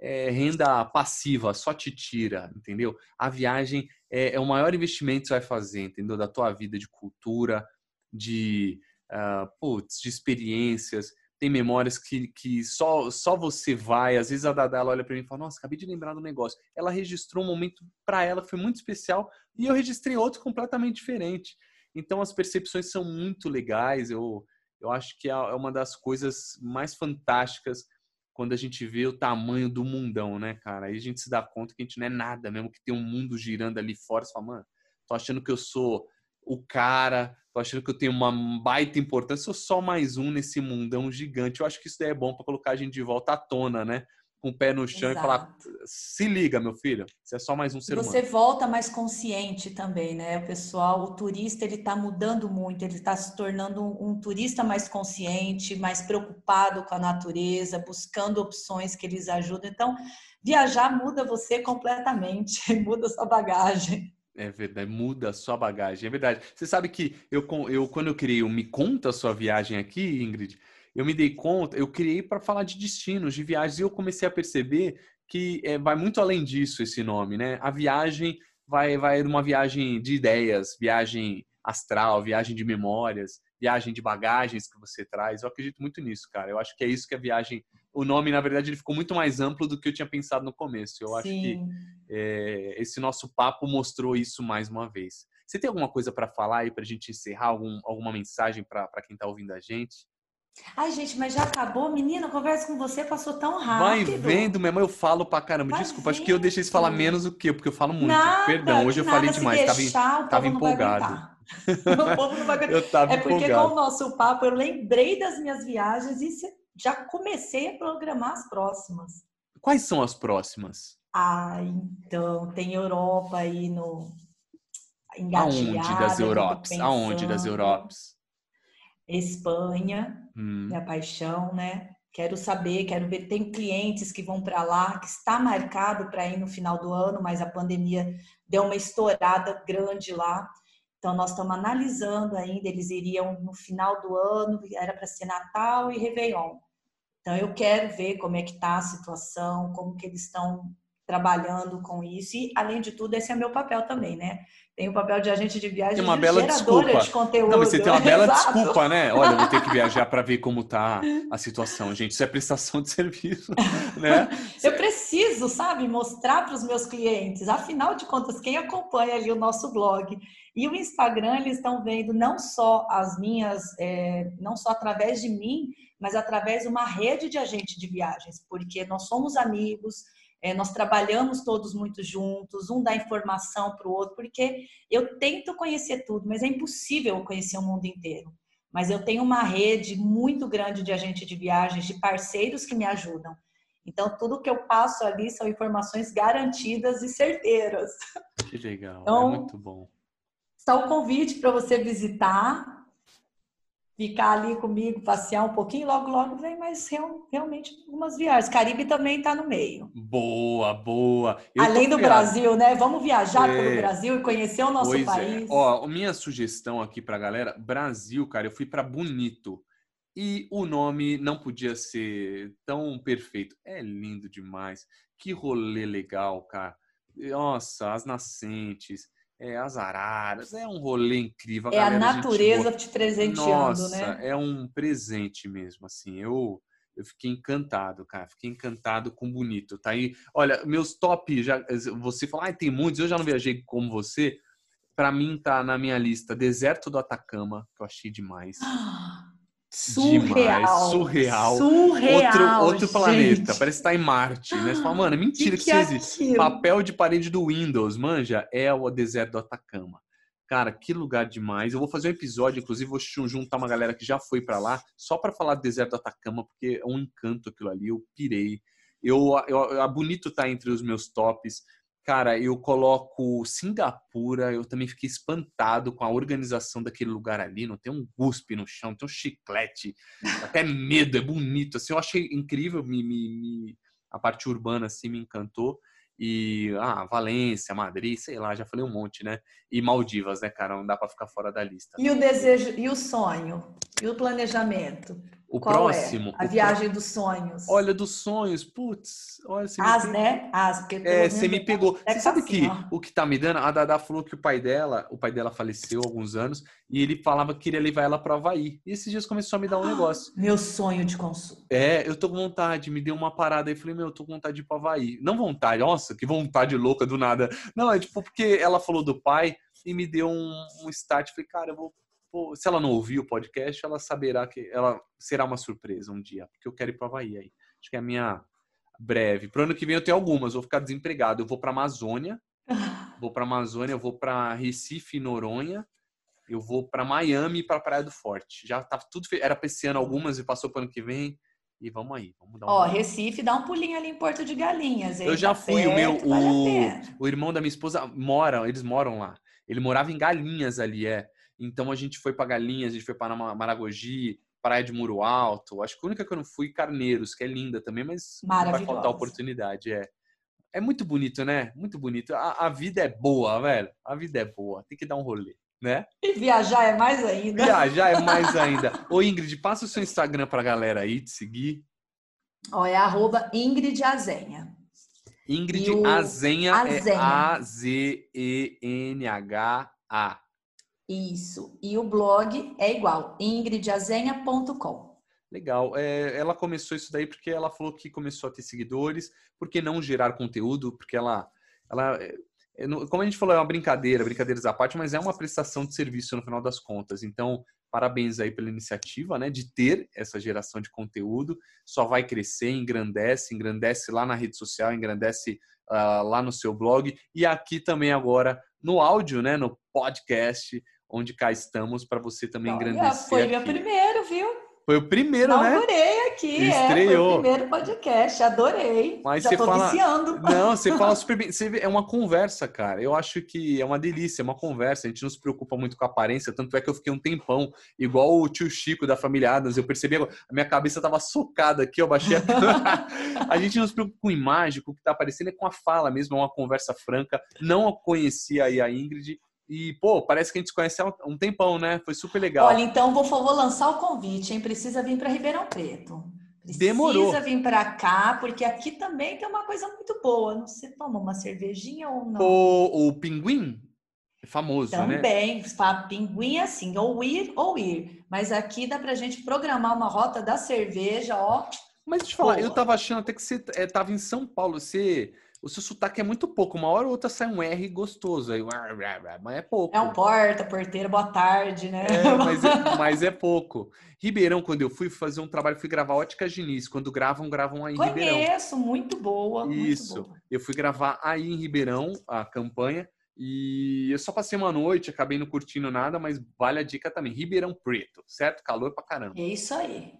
é, renda passiva, só te tira, entendeu? A viagem é, é, o maior investimento que você vai fazer, entendeu? Da tua vida de cultura, de, uh, putz, de experiências tem memórias que, que só, só você vai. Às vezes a Dada ela olha para mim e fala: Nossa, acabei de lembrar do negócio. Ela registrou um momento para ela, foi muito especial, e eu registrei outro completamente diferente. Então as percepções são muito legais. Eu, eu acho que é, é uma das coisas mais fantásticas quando a gente vê o tamanho do mundão, né, cara? Aí a gente se dá conta que a gente não é nada mesmo, que tem um mundo girando ali fora. Você fala, mano, tô achando que eu sou o cara, tô achando que eu tenho uma baita importância, sou só mais um nesse mundão gigante. Eu acho que isso daí é bom para colocar a gente de volta à tona, né? Com o pé no chão Exato. e falar: se liga, meu filho, você é só mais um ser você humano. Você volta mais consciente também, né? O pessoal, o turista, ele está mudando muito, ele está se tornando um, um, turista mais consciente, mais preocupado com a natureza, buscando opções que eles ajudam. Então, viajar muda você completamente, muda sua bagagem. É verdade, muda a sua bagagem, é verdade. Você sabe que eu, eu quando eu criei o Me Conta a Sua Viagem aqui, Ingrid, eu me dei conta, eu criei para falar de destinos, de viagens, e eu comecei a perceber que é, vai muito além disso esse nome, né? A viagem vai, vai uma viagem de ideias, viagem astral, viagem de memórias, viagem de bagagens que você traz. Eu acredito muito nisso, cara. Eu acho que é isso que a viagem o nome, na verdade, ele ficou muito mais amplo do que eu tinha pensado no começo. Eu Sim. acho que é, esse nosso papo mostrou isso mais uma vez. Você tem alguma coisa para falar aí para a gente encerrar? Algum, alguma mensagem para quem está ouvindo a gente? Ai, gente, mas já acabou? Menina, a conversa com você passou tão rápido. Vai vendo, minha mãe, eu falo pra caramba. Vai Desculpa, vendo. acho que eu deixei você falar menos do que eu, porque eu falo muito. Nada, Perdão, hoje eu falei demais. Deixar, tava, tava empolgado. o povo não vai É porque empolgado. com o nosso papo eu lembrei das minhas viagens e já comecei a programar as próximas. Quais são as próximas? Ah, então, tem Europa aí no. Aonde das Europes? Aonde das Europes? Espanha, hum. minha paixão, né? Quero saber, quero ver. Tem clientes que vão para lá, que está marcado para ir no final do ano, mas a pandemia deu uma estourada grande lá. Então, nós estamos analisando ainda, eles iriam no final do ano, era para ser Natal e Réveillon. Então, eu quero ver como é que está a situação, como que eles estão trabalhando com isso. E, além de tudo, esse é meu papel também, né? Tem o papel de agente de viagem tem uma bela desculpa. de conteúdo. Não, você tem uma bela Exato. desculpa, né? Olha, eu vou ter que viajar para ver como tá a situação, gente. Isso é prestação de serviço, né? eu preciso, sabe, mostrar para os meus clientes. Afinal de contas, quem acompanha ali o nosso blog e o Instagram, eles estão vendo não só as minhas, é, não só através de mim, mas através de uma rede de agentes de viagens, porque nós somos amigos, é, nós trabalhamos todos muito juntos, um dá informação para o outro, porque eu tento conhecer tudo, mas é impossível conhecer o mundo inteiro. Mas eu tenho uma rede muito grande de agentes de viagens, de parceiros que me ajudam. Então, tudo que eu passo ali são informações garantidas e certeiras. Que legal, é então, é muito bom. Está o convite para você visitar ficar ali comigo, passear um pouquinho, logo, logo vem mais real, realmente algumas viagens. Caribe também está no meio. Boa, boa. Eu Além do Brasil, né? Vamos viajar é... pelo Brasil e conhecer o nosso pois é. país. É. Ó, minha sugestão aqui para galera, Brasil, cara, eu fui para Bonito. E o nome não podia ser tão perfeito. É lindo demais. Que rolê legal, cara. Nossa, as nascentes é, as araras, é um rolê incrível. A é a natureza te presenteando, Nossa, né? é um presente mesmo, assim. Eu eu fiquei encantado, cara. Fiquei encantado com bonito. Tá aí. Olha, meus top já. Você fala, ah, tem muitos. Eu já não viajei como você. Para mim tá na minha lista Deserto do Atacama, que eu achei demais. Surreal. Demais, surreal. Surreal. Outro, outro planeta. Parece estar tá em Marte, né? Você fala, mano, é mentira que, que, que é existe. Papel de parede do Windows, manja, é o deserto do Atacama. Cara, que lugar demais. Eu vou fazer um episódio, inclusive vou juntar uma galera que já foi para lá, só para falar do deserto do Atacama, porque é um encanto aquilo ali. Eu pirei. Eu, eu, a Bonito tá entre os meus tops. Cara, eu coloco Singapura, eu também fiquei espantado com a organização daquele lugar ali. Não tem um guspe no chão, tem um chiclete, até medo, é bonito. Assim, eu achei incrível, me, me, me, a parte urbana assim me encantou e ah, Valência, Madrid, sei lá, já falei um monte, né? E Maldivas, né, cara? Não dá para ficar fora da lista. E o desejo, e o sonho, e o planejamento. O Qual é? próximo. É? A viagem dos sonhos. Olha, dos sonhos, putz. Olha, você As, né? As, porque É, você me pegou. Você sabe assim, que ó. o que tá me dando? A Dada falou que o pai dela, o pai dela faleceu há alguns anos e ele falava que queria levar ela para Havaí. E esses dias começou a me dar um negócio. Meu sonho de consumo. É, eu tô com vontade, me deu uma parada aí. Falei, meu, eu tô com vontade de ir pra Havaí. Não vontade, nossa, que vontade louca do nada. Não, é tipo porque ela falou do pai e me deu um, um start. Falei, cara, eu vou se ela não ouvir o podcast, ela saberá que ela será uma surpresa um dia, porque eu quero ir para Havaí aí. Acho que é a minha breve. Pro ano que vem eu tenho algumas, vou ficar desempregado. Eu vou para Amazônia, vou para Amazônia, eu vou para Recife, Noronha, eu vou para Miami e para Praia do Forte. Já tá tudo era para esse ano algumas e passou para ano que vem. E vamos aí, vamos dar Ó, Recife, dá um pulinho ali em Porto de Galinhas. Eu já tá fui, perto, o meu, vale o, o irmão da minha esposa mora, eles moram lá. Ele morava em Galinhas ali, é. Então a gente foi para Galinhas, a gente foi para Maragogi, Praia de Muro Alto. Acho que a única que eu não fui, Carneiros, que é linda também, mas vai faltar oportunidade. É. é muito bonito, né? Muito bonito. A, a, vida é boa, velho. A vida é boa. Tem que dar um rolê, né? E viajar é mais ainda. Viajar é mais ainda. Ô, Ingrid, passa o seu Instagram pra galera aí te seguir. Ó, é arroba Ingrid Azenha. Ingrid o... Azenha, Azenha é A-Z-E-N-H-A. Isso. E o blog é igual, ingridazenha.com. Legal. É, ela começou isso daí porque ela falou que começou a ter seguidores. Por que não gerar conteúdo? Porque ela, ela é, é como a gente falou, é uma brincadeira, brincadeiras à parte, mas é uma prestação de serviço no final das contas. Então, parabéns aí pela iniciativa, né, de ter essa geração de conteúdo. Só vai crescer, engrandece, engrandece lá na rede social, engrandece uh, lá no seu blog e aqui também agora no áudio, né, no podcast onde cá estamos para você também Olha, engrandecer. Foi aqui. meu primeiro, viu? Foi o primeiro, né? Adorei aqui, Estreou. é, foi o primeiro podcast, adorei. Mas Já você tô fala... viciando. Não, você fala super bem. Você é uma conversa, cara. Eu acho que é uma delícia, é uma conversa. A gente não se preocupa muito com a aparência, tanto é que eu fiquei um tempão, igual o tio Chico da família Adams. Eu percebi, a minha cabeça tava socada aqui, eu baixei a... a gente não se preocupa com imagem, com o que tá aparecendo, é com a fala mesmo, é uma conversa franca. Não conhecia aí a Ingrid, e, pô, parece que a gente se conhece há um tempão, né? Foi super legal. Olha, então vou, vou lançar o convite, hein? Precisa vir para Ribeirão Preto. Precisa Demorou. Precisa vir para cá, porque aqui também tem uma coisa muito boa. Não Você toma uma cervejinha ou não? O, o pinguim é famoso, também, né? Também. Pinguim é assim, ou ir ou ir. Mas aqui dá pra gente programar uma rota da cerveja, ó. Mas deixa eu falar, boa. eu tava achando até que você é, tava em São Paulo. Você o seu sotaque é muito pouco. Uma hora ou outra sai um R gostoso. Aí, mas é pouco. É um porta, porteiro, boa tarde, né? É, mas, é, mas é pouco. Ribeirão, quando eu fui fazer um trabalho, fui gravar Ótica Diniz. Quando gravam, gravam aí em Conheço, Ribeirão. Conheço, muito boa. Isso. Muito boa. Eu fui gravar aí em Ribeirão, a campanha. E eu só passei uma noite, acabei não curtindo nada, mas vale a dica também. Ribeirão Preto, certo? Calor pra caramba. É isso aí.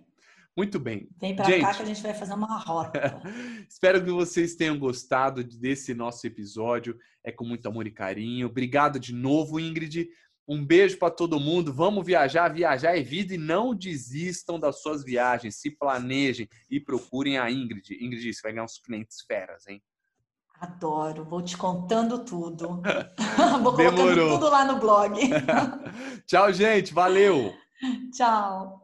Muito bem. Vem para cá que a gente vai fazer uma rota. espero que vocês tenham gostado desse nosso episódio. É com muito amor e carinho. Obrigado de novo, Ingrid. Um beijo para todo mundo. Vamos viajar. Viajar é vida e não desistam das suas viagens. Se planejem e procurem a Ingrid. Ingrid, você vai ganhar uns clientes feras, hein? Adoro. Vou te contando tudo. Vou colocando Demorou. tudo lá no blog. Tchau, gente. Valeu. Tchau.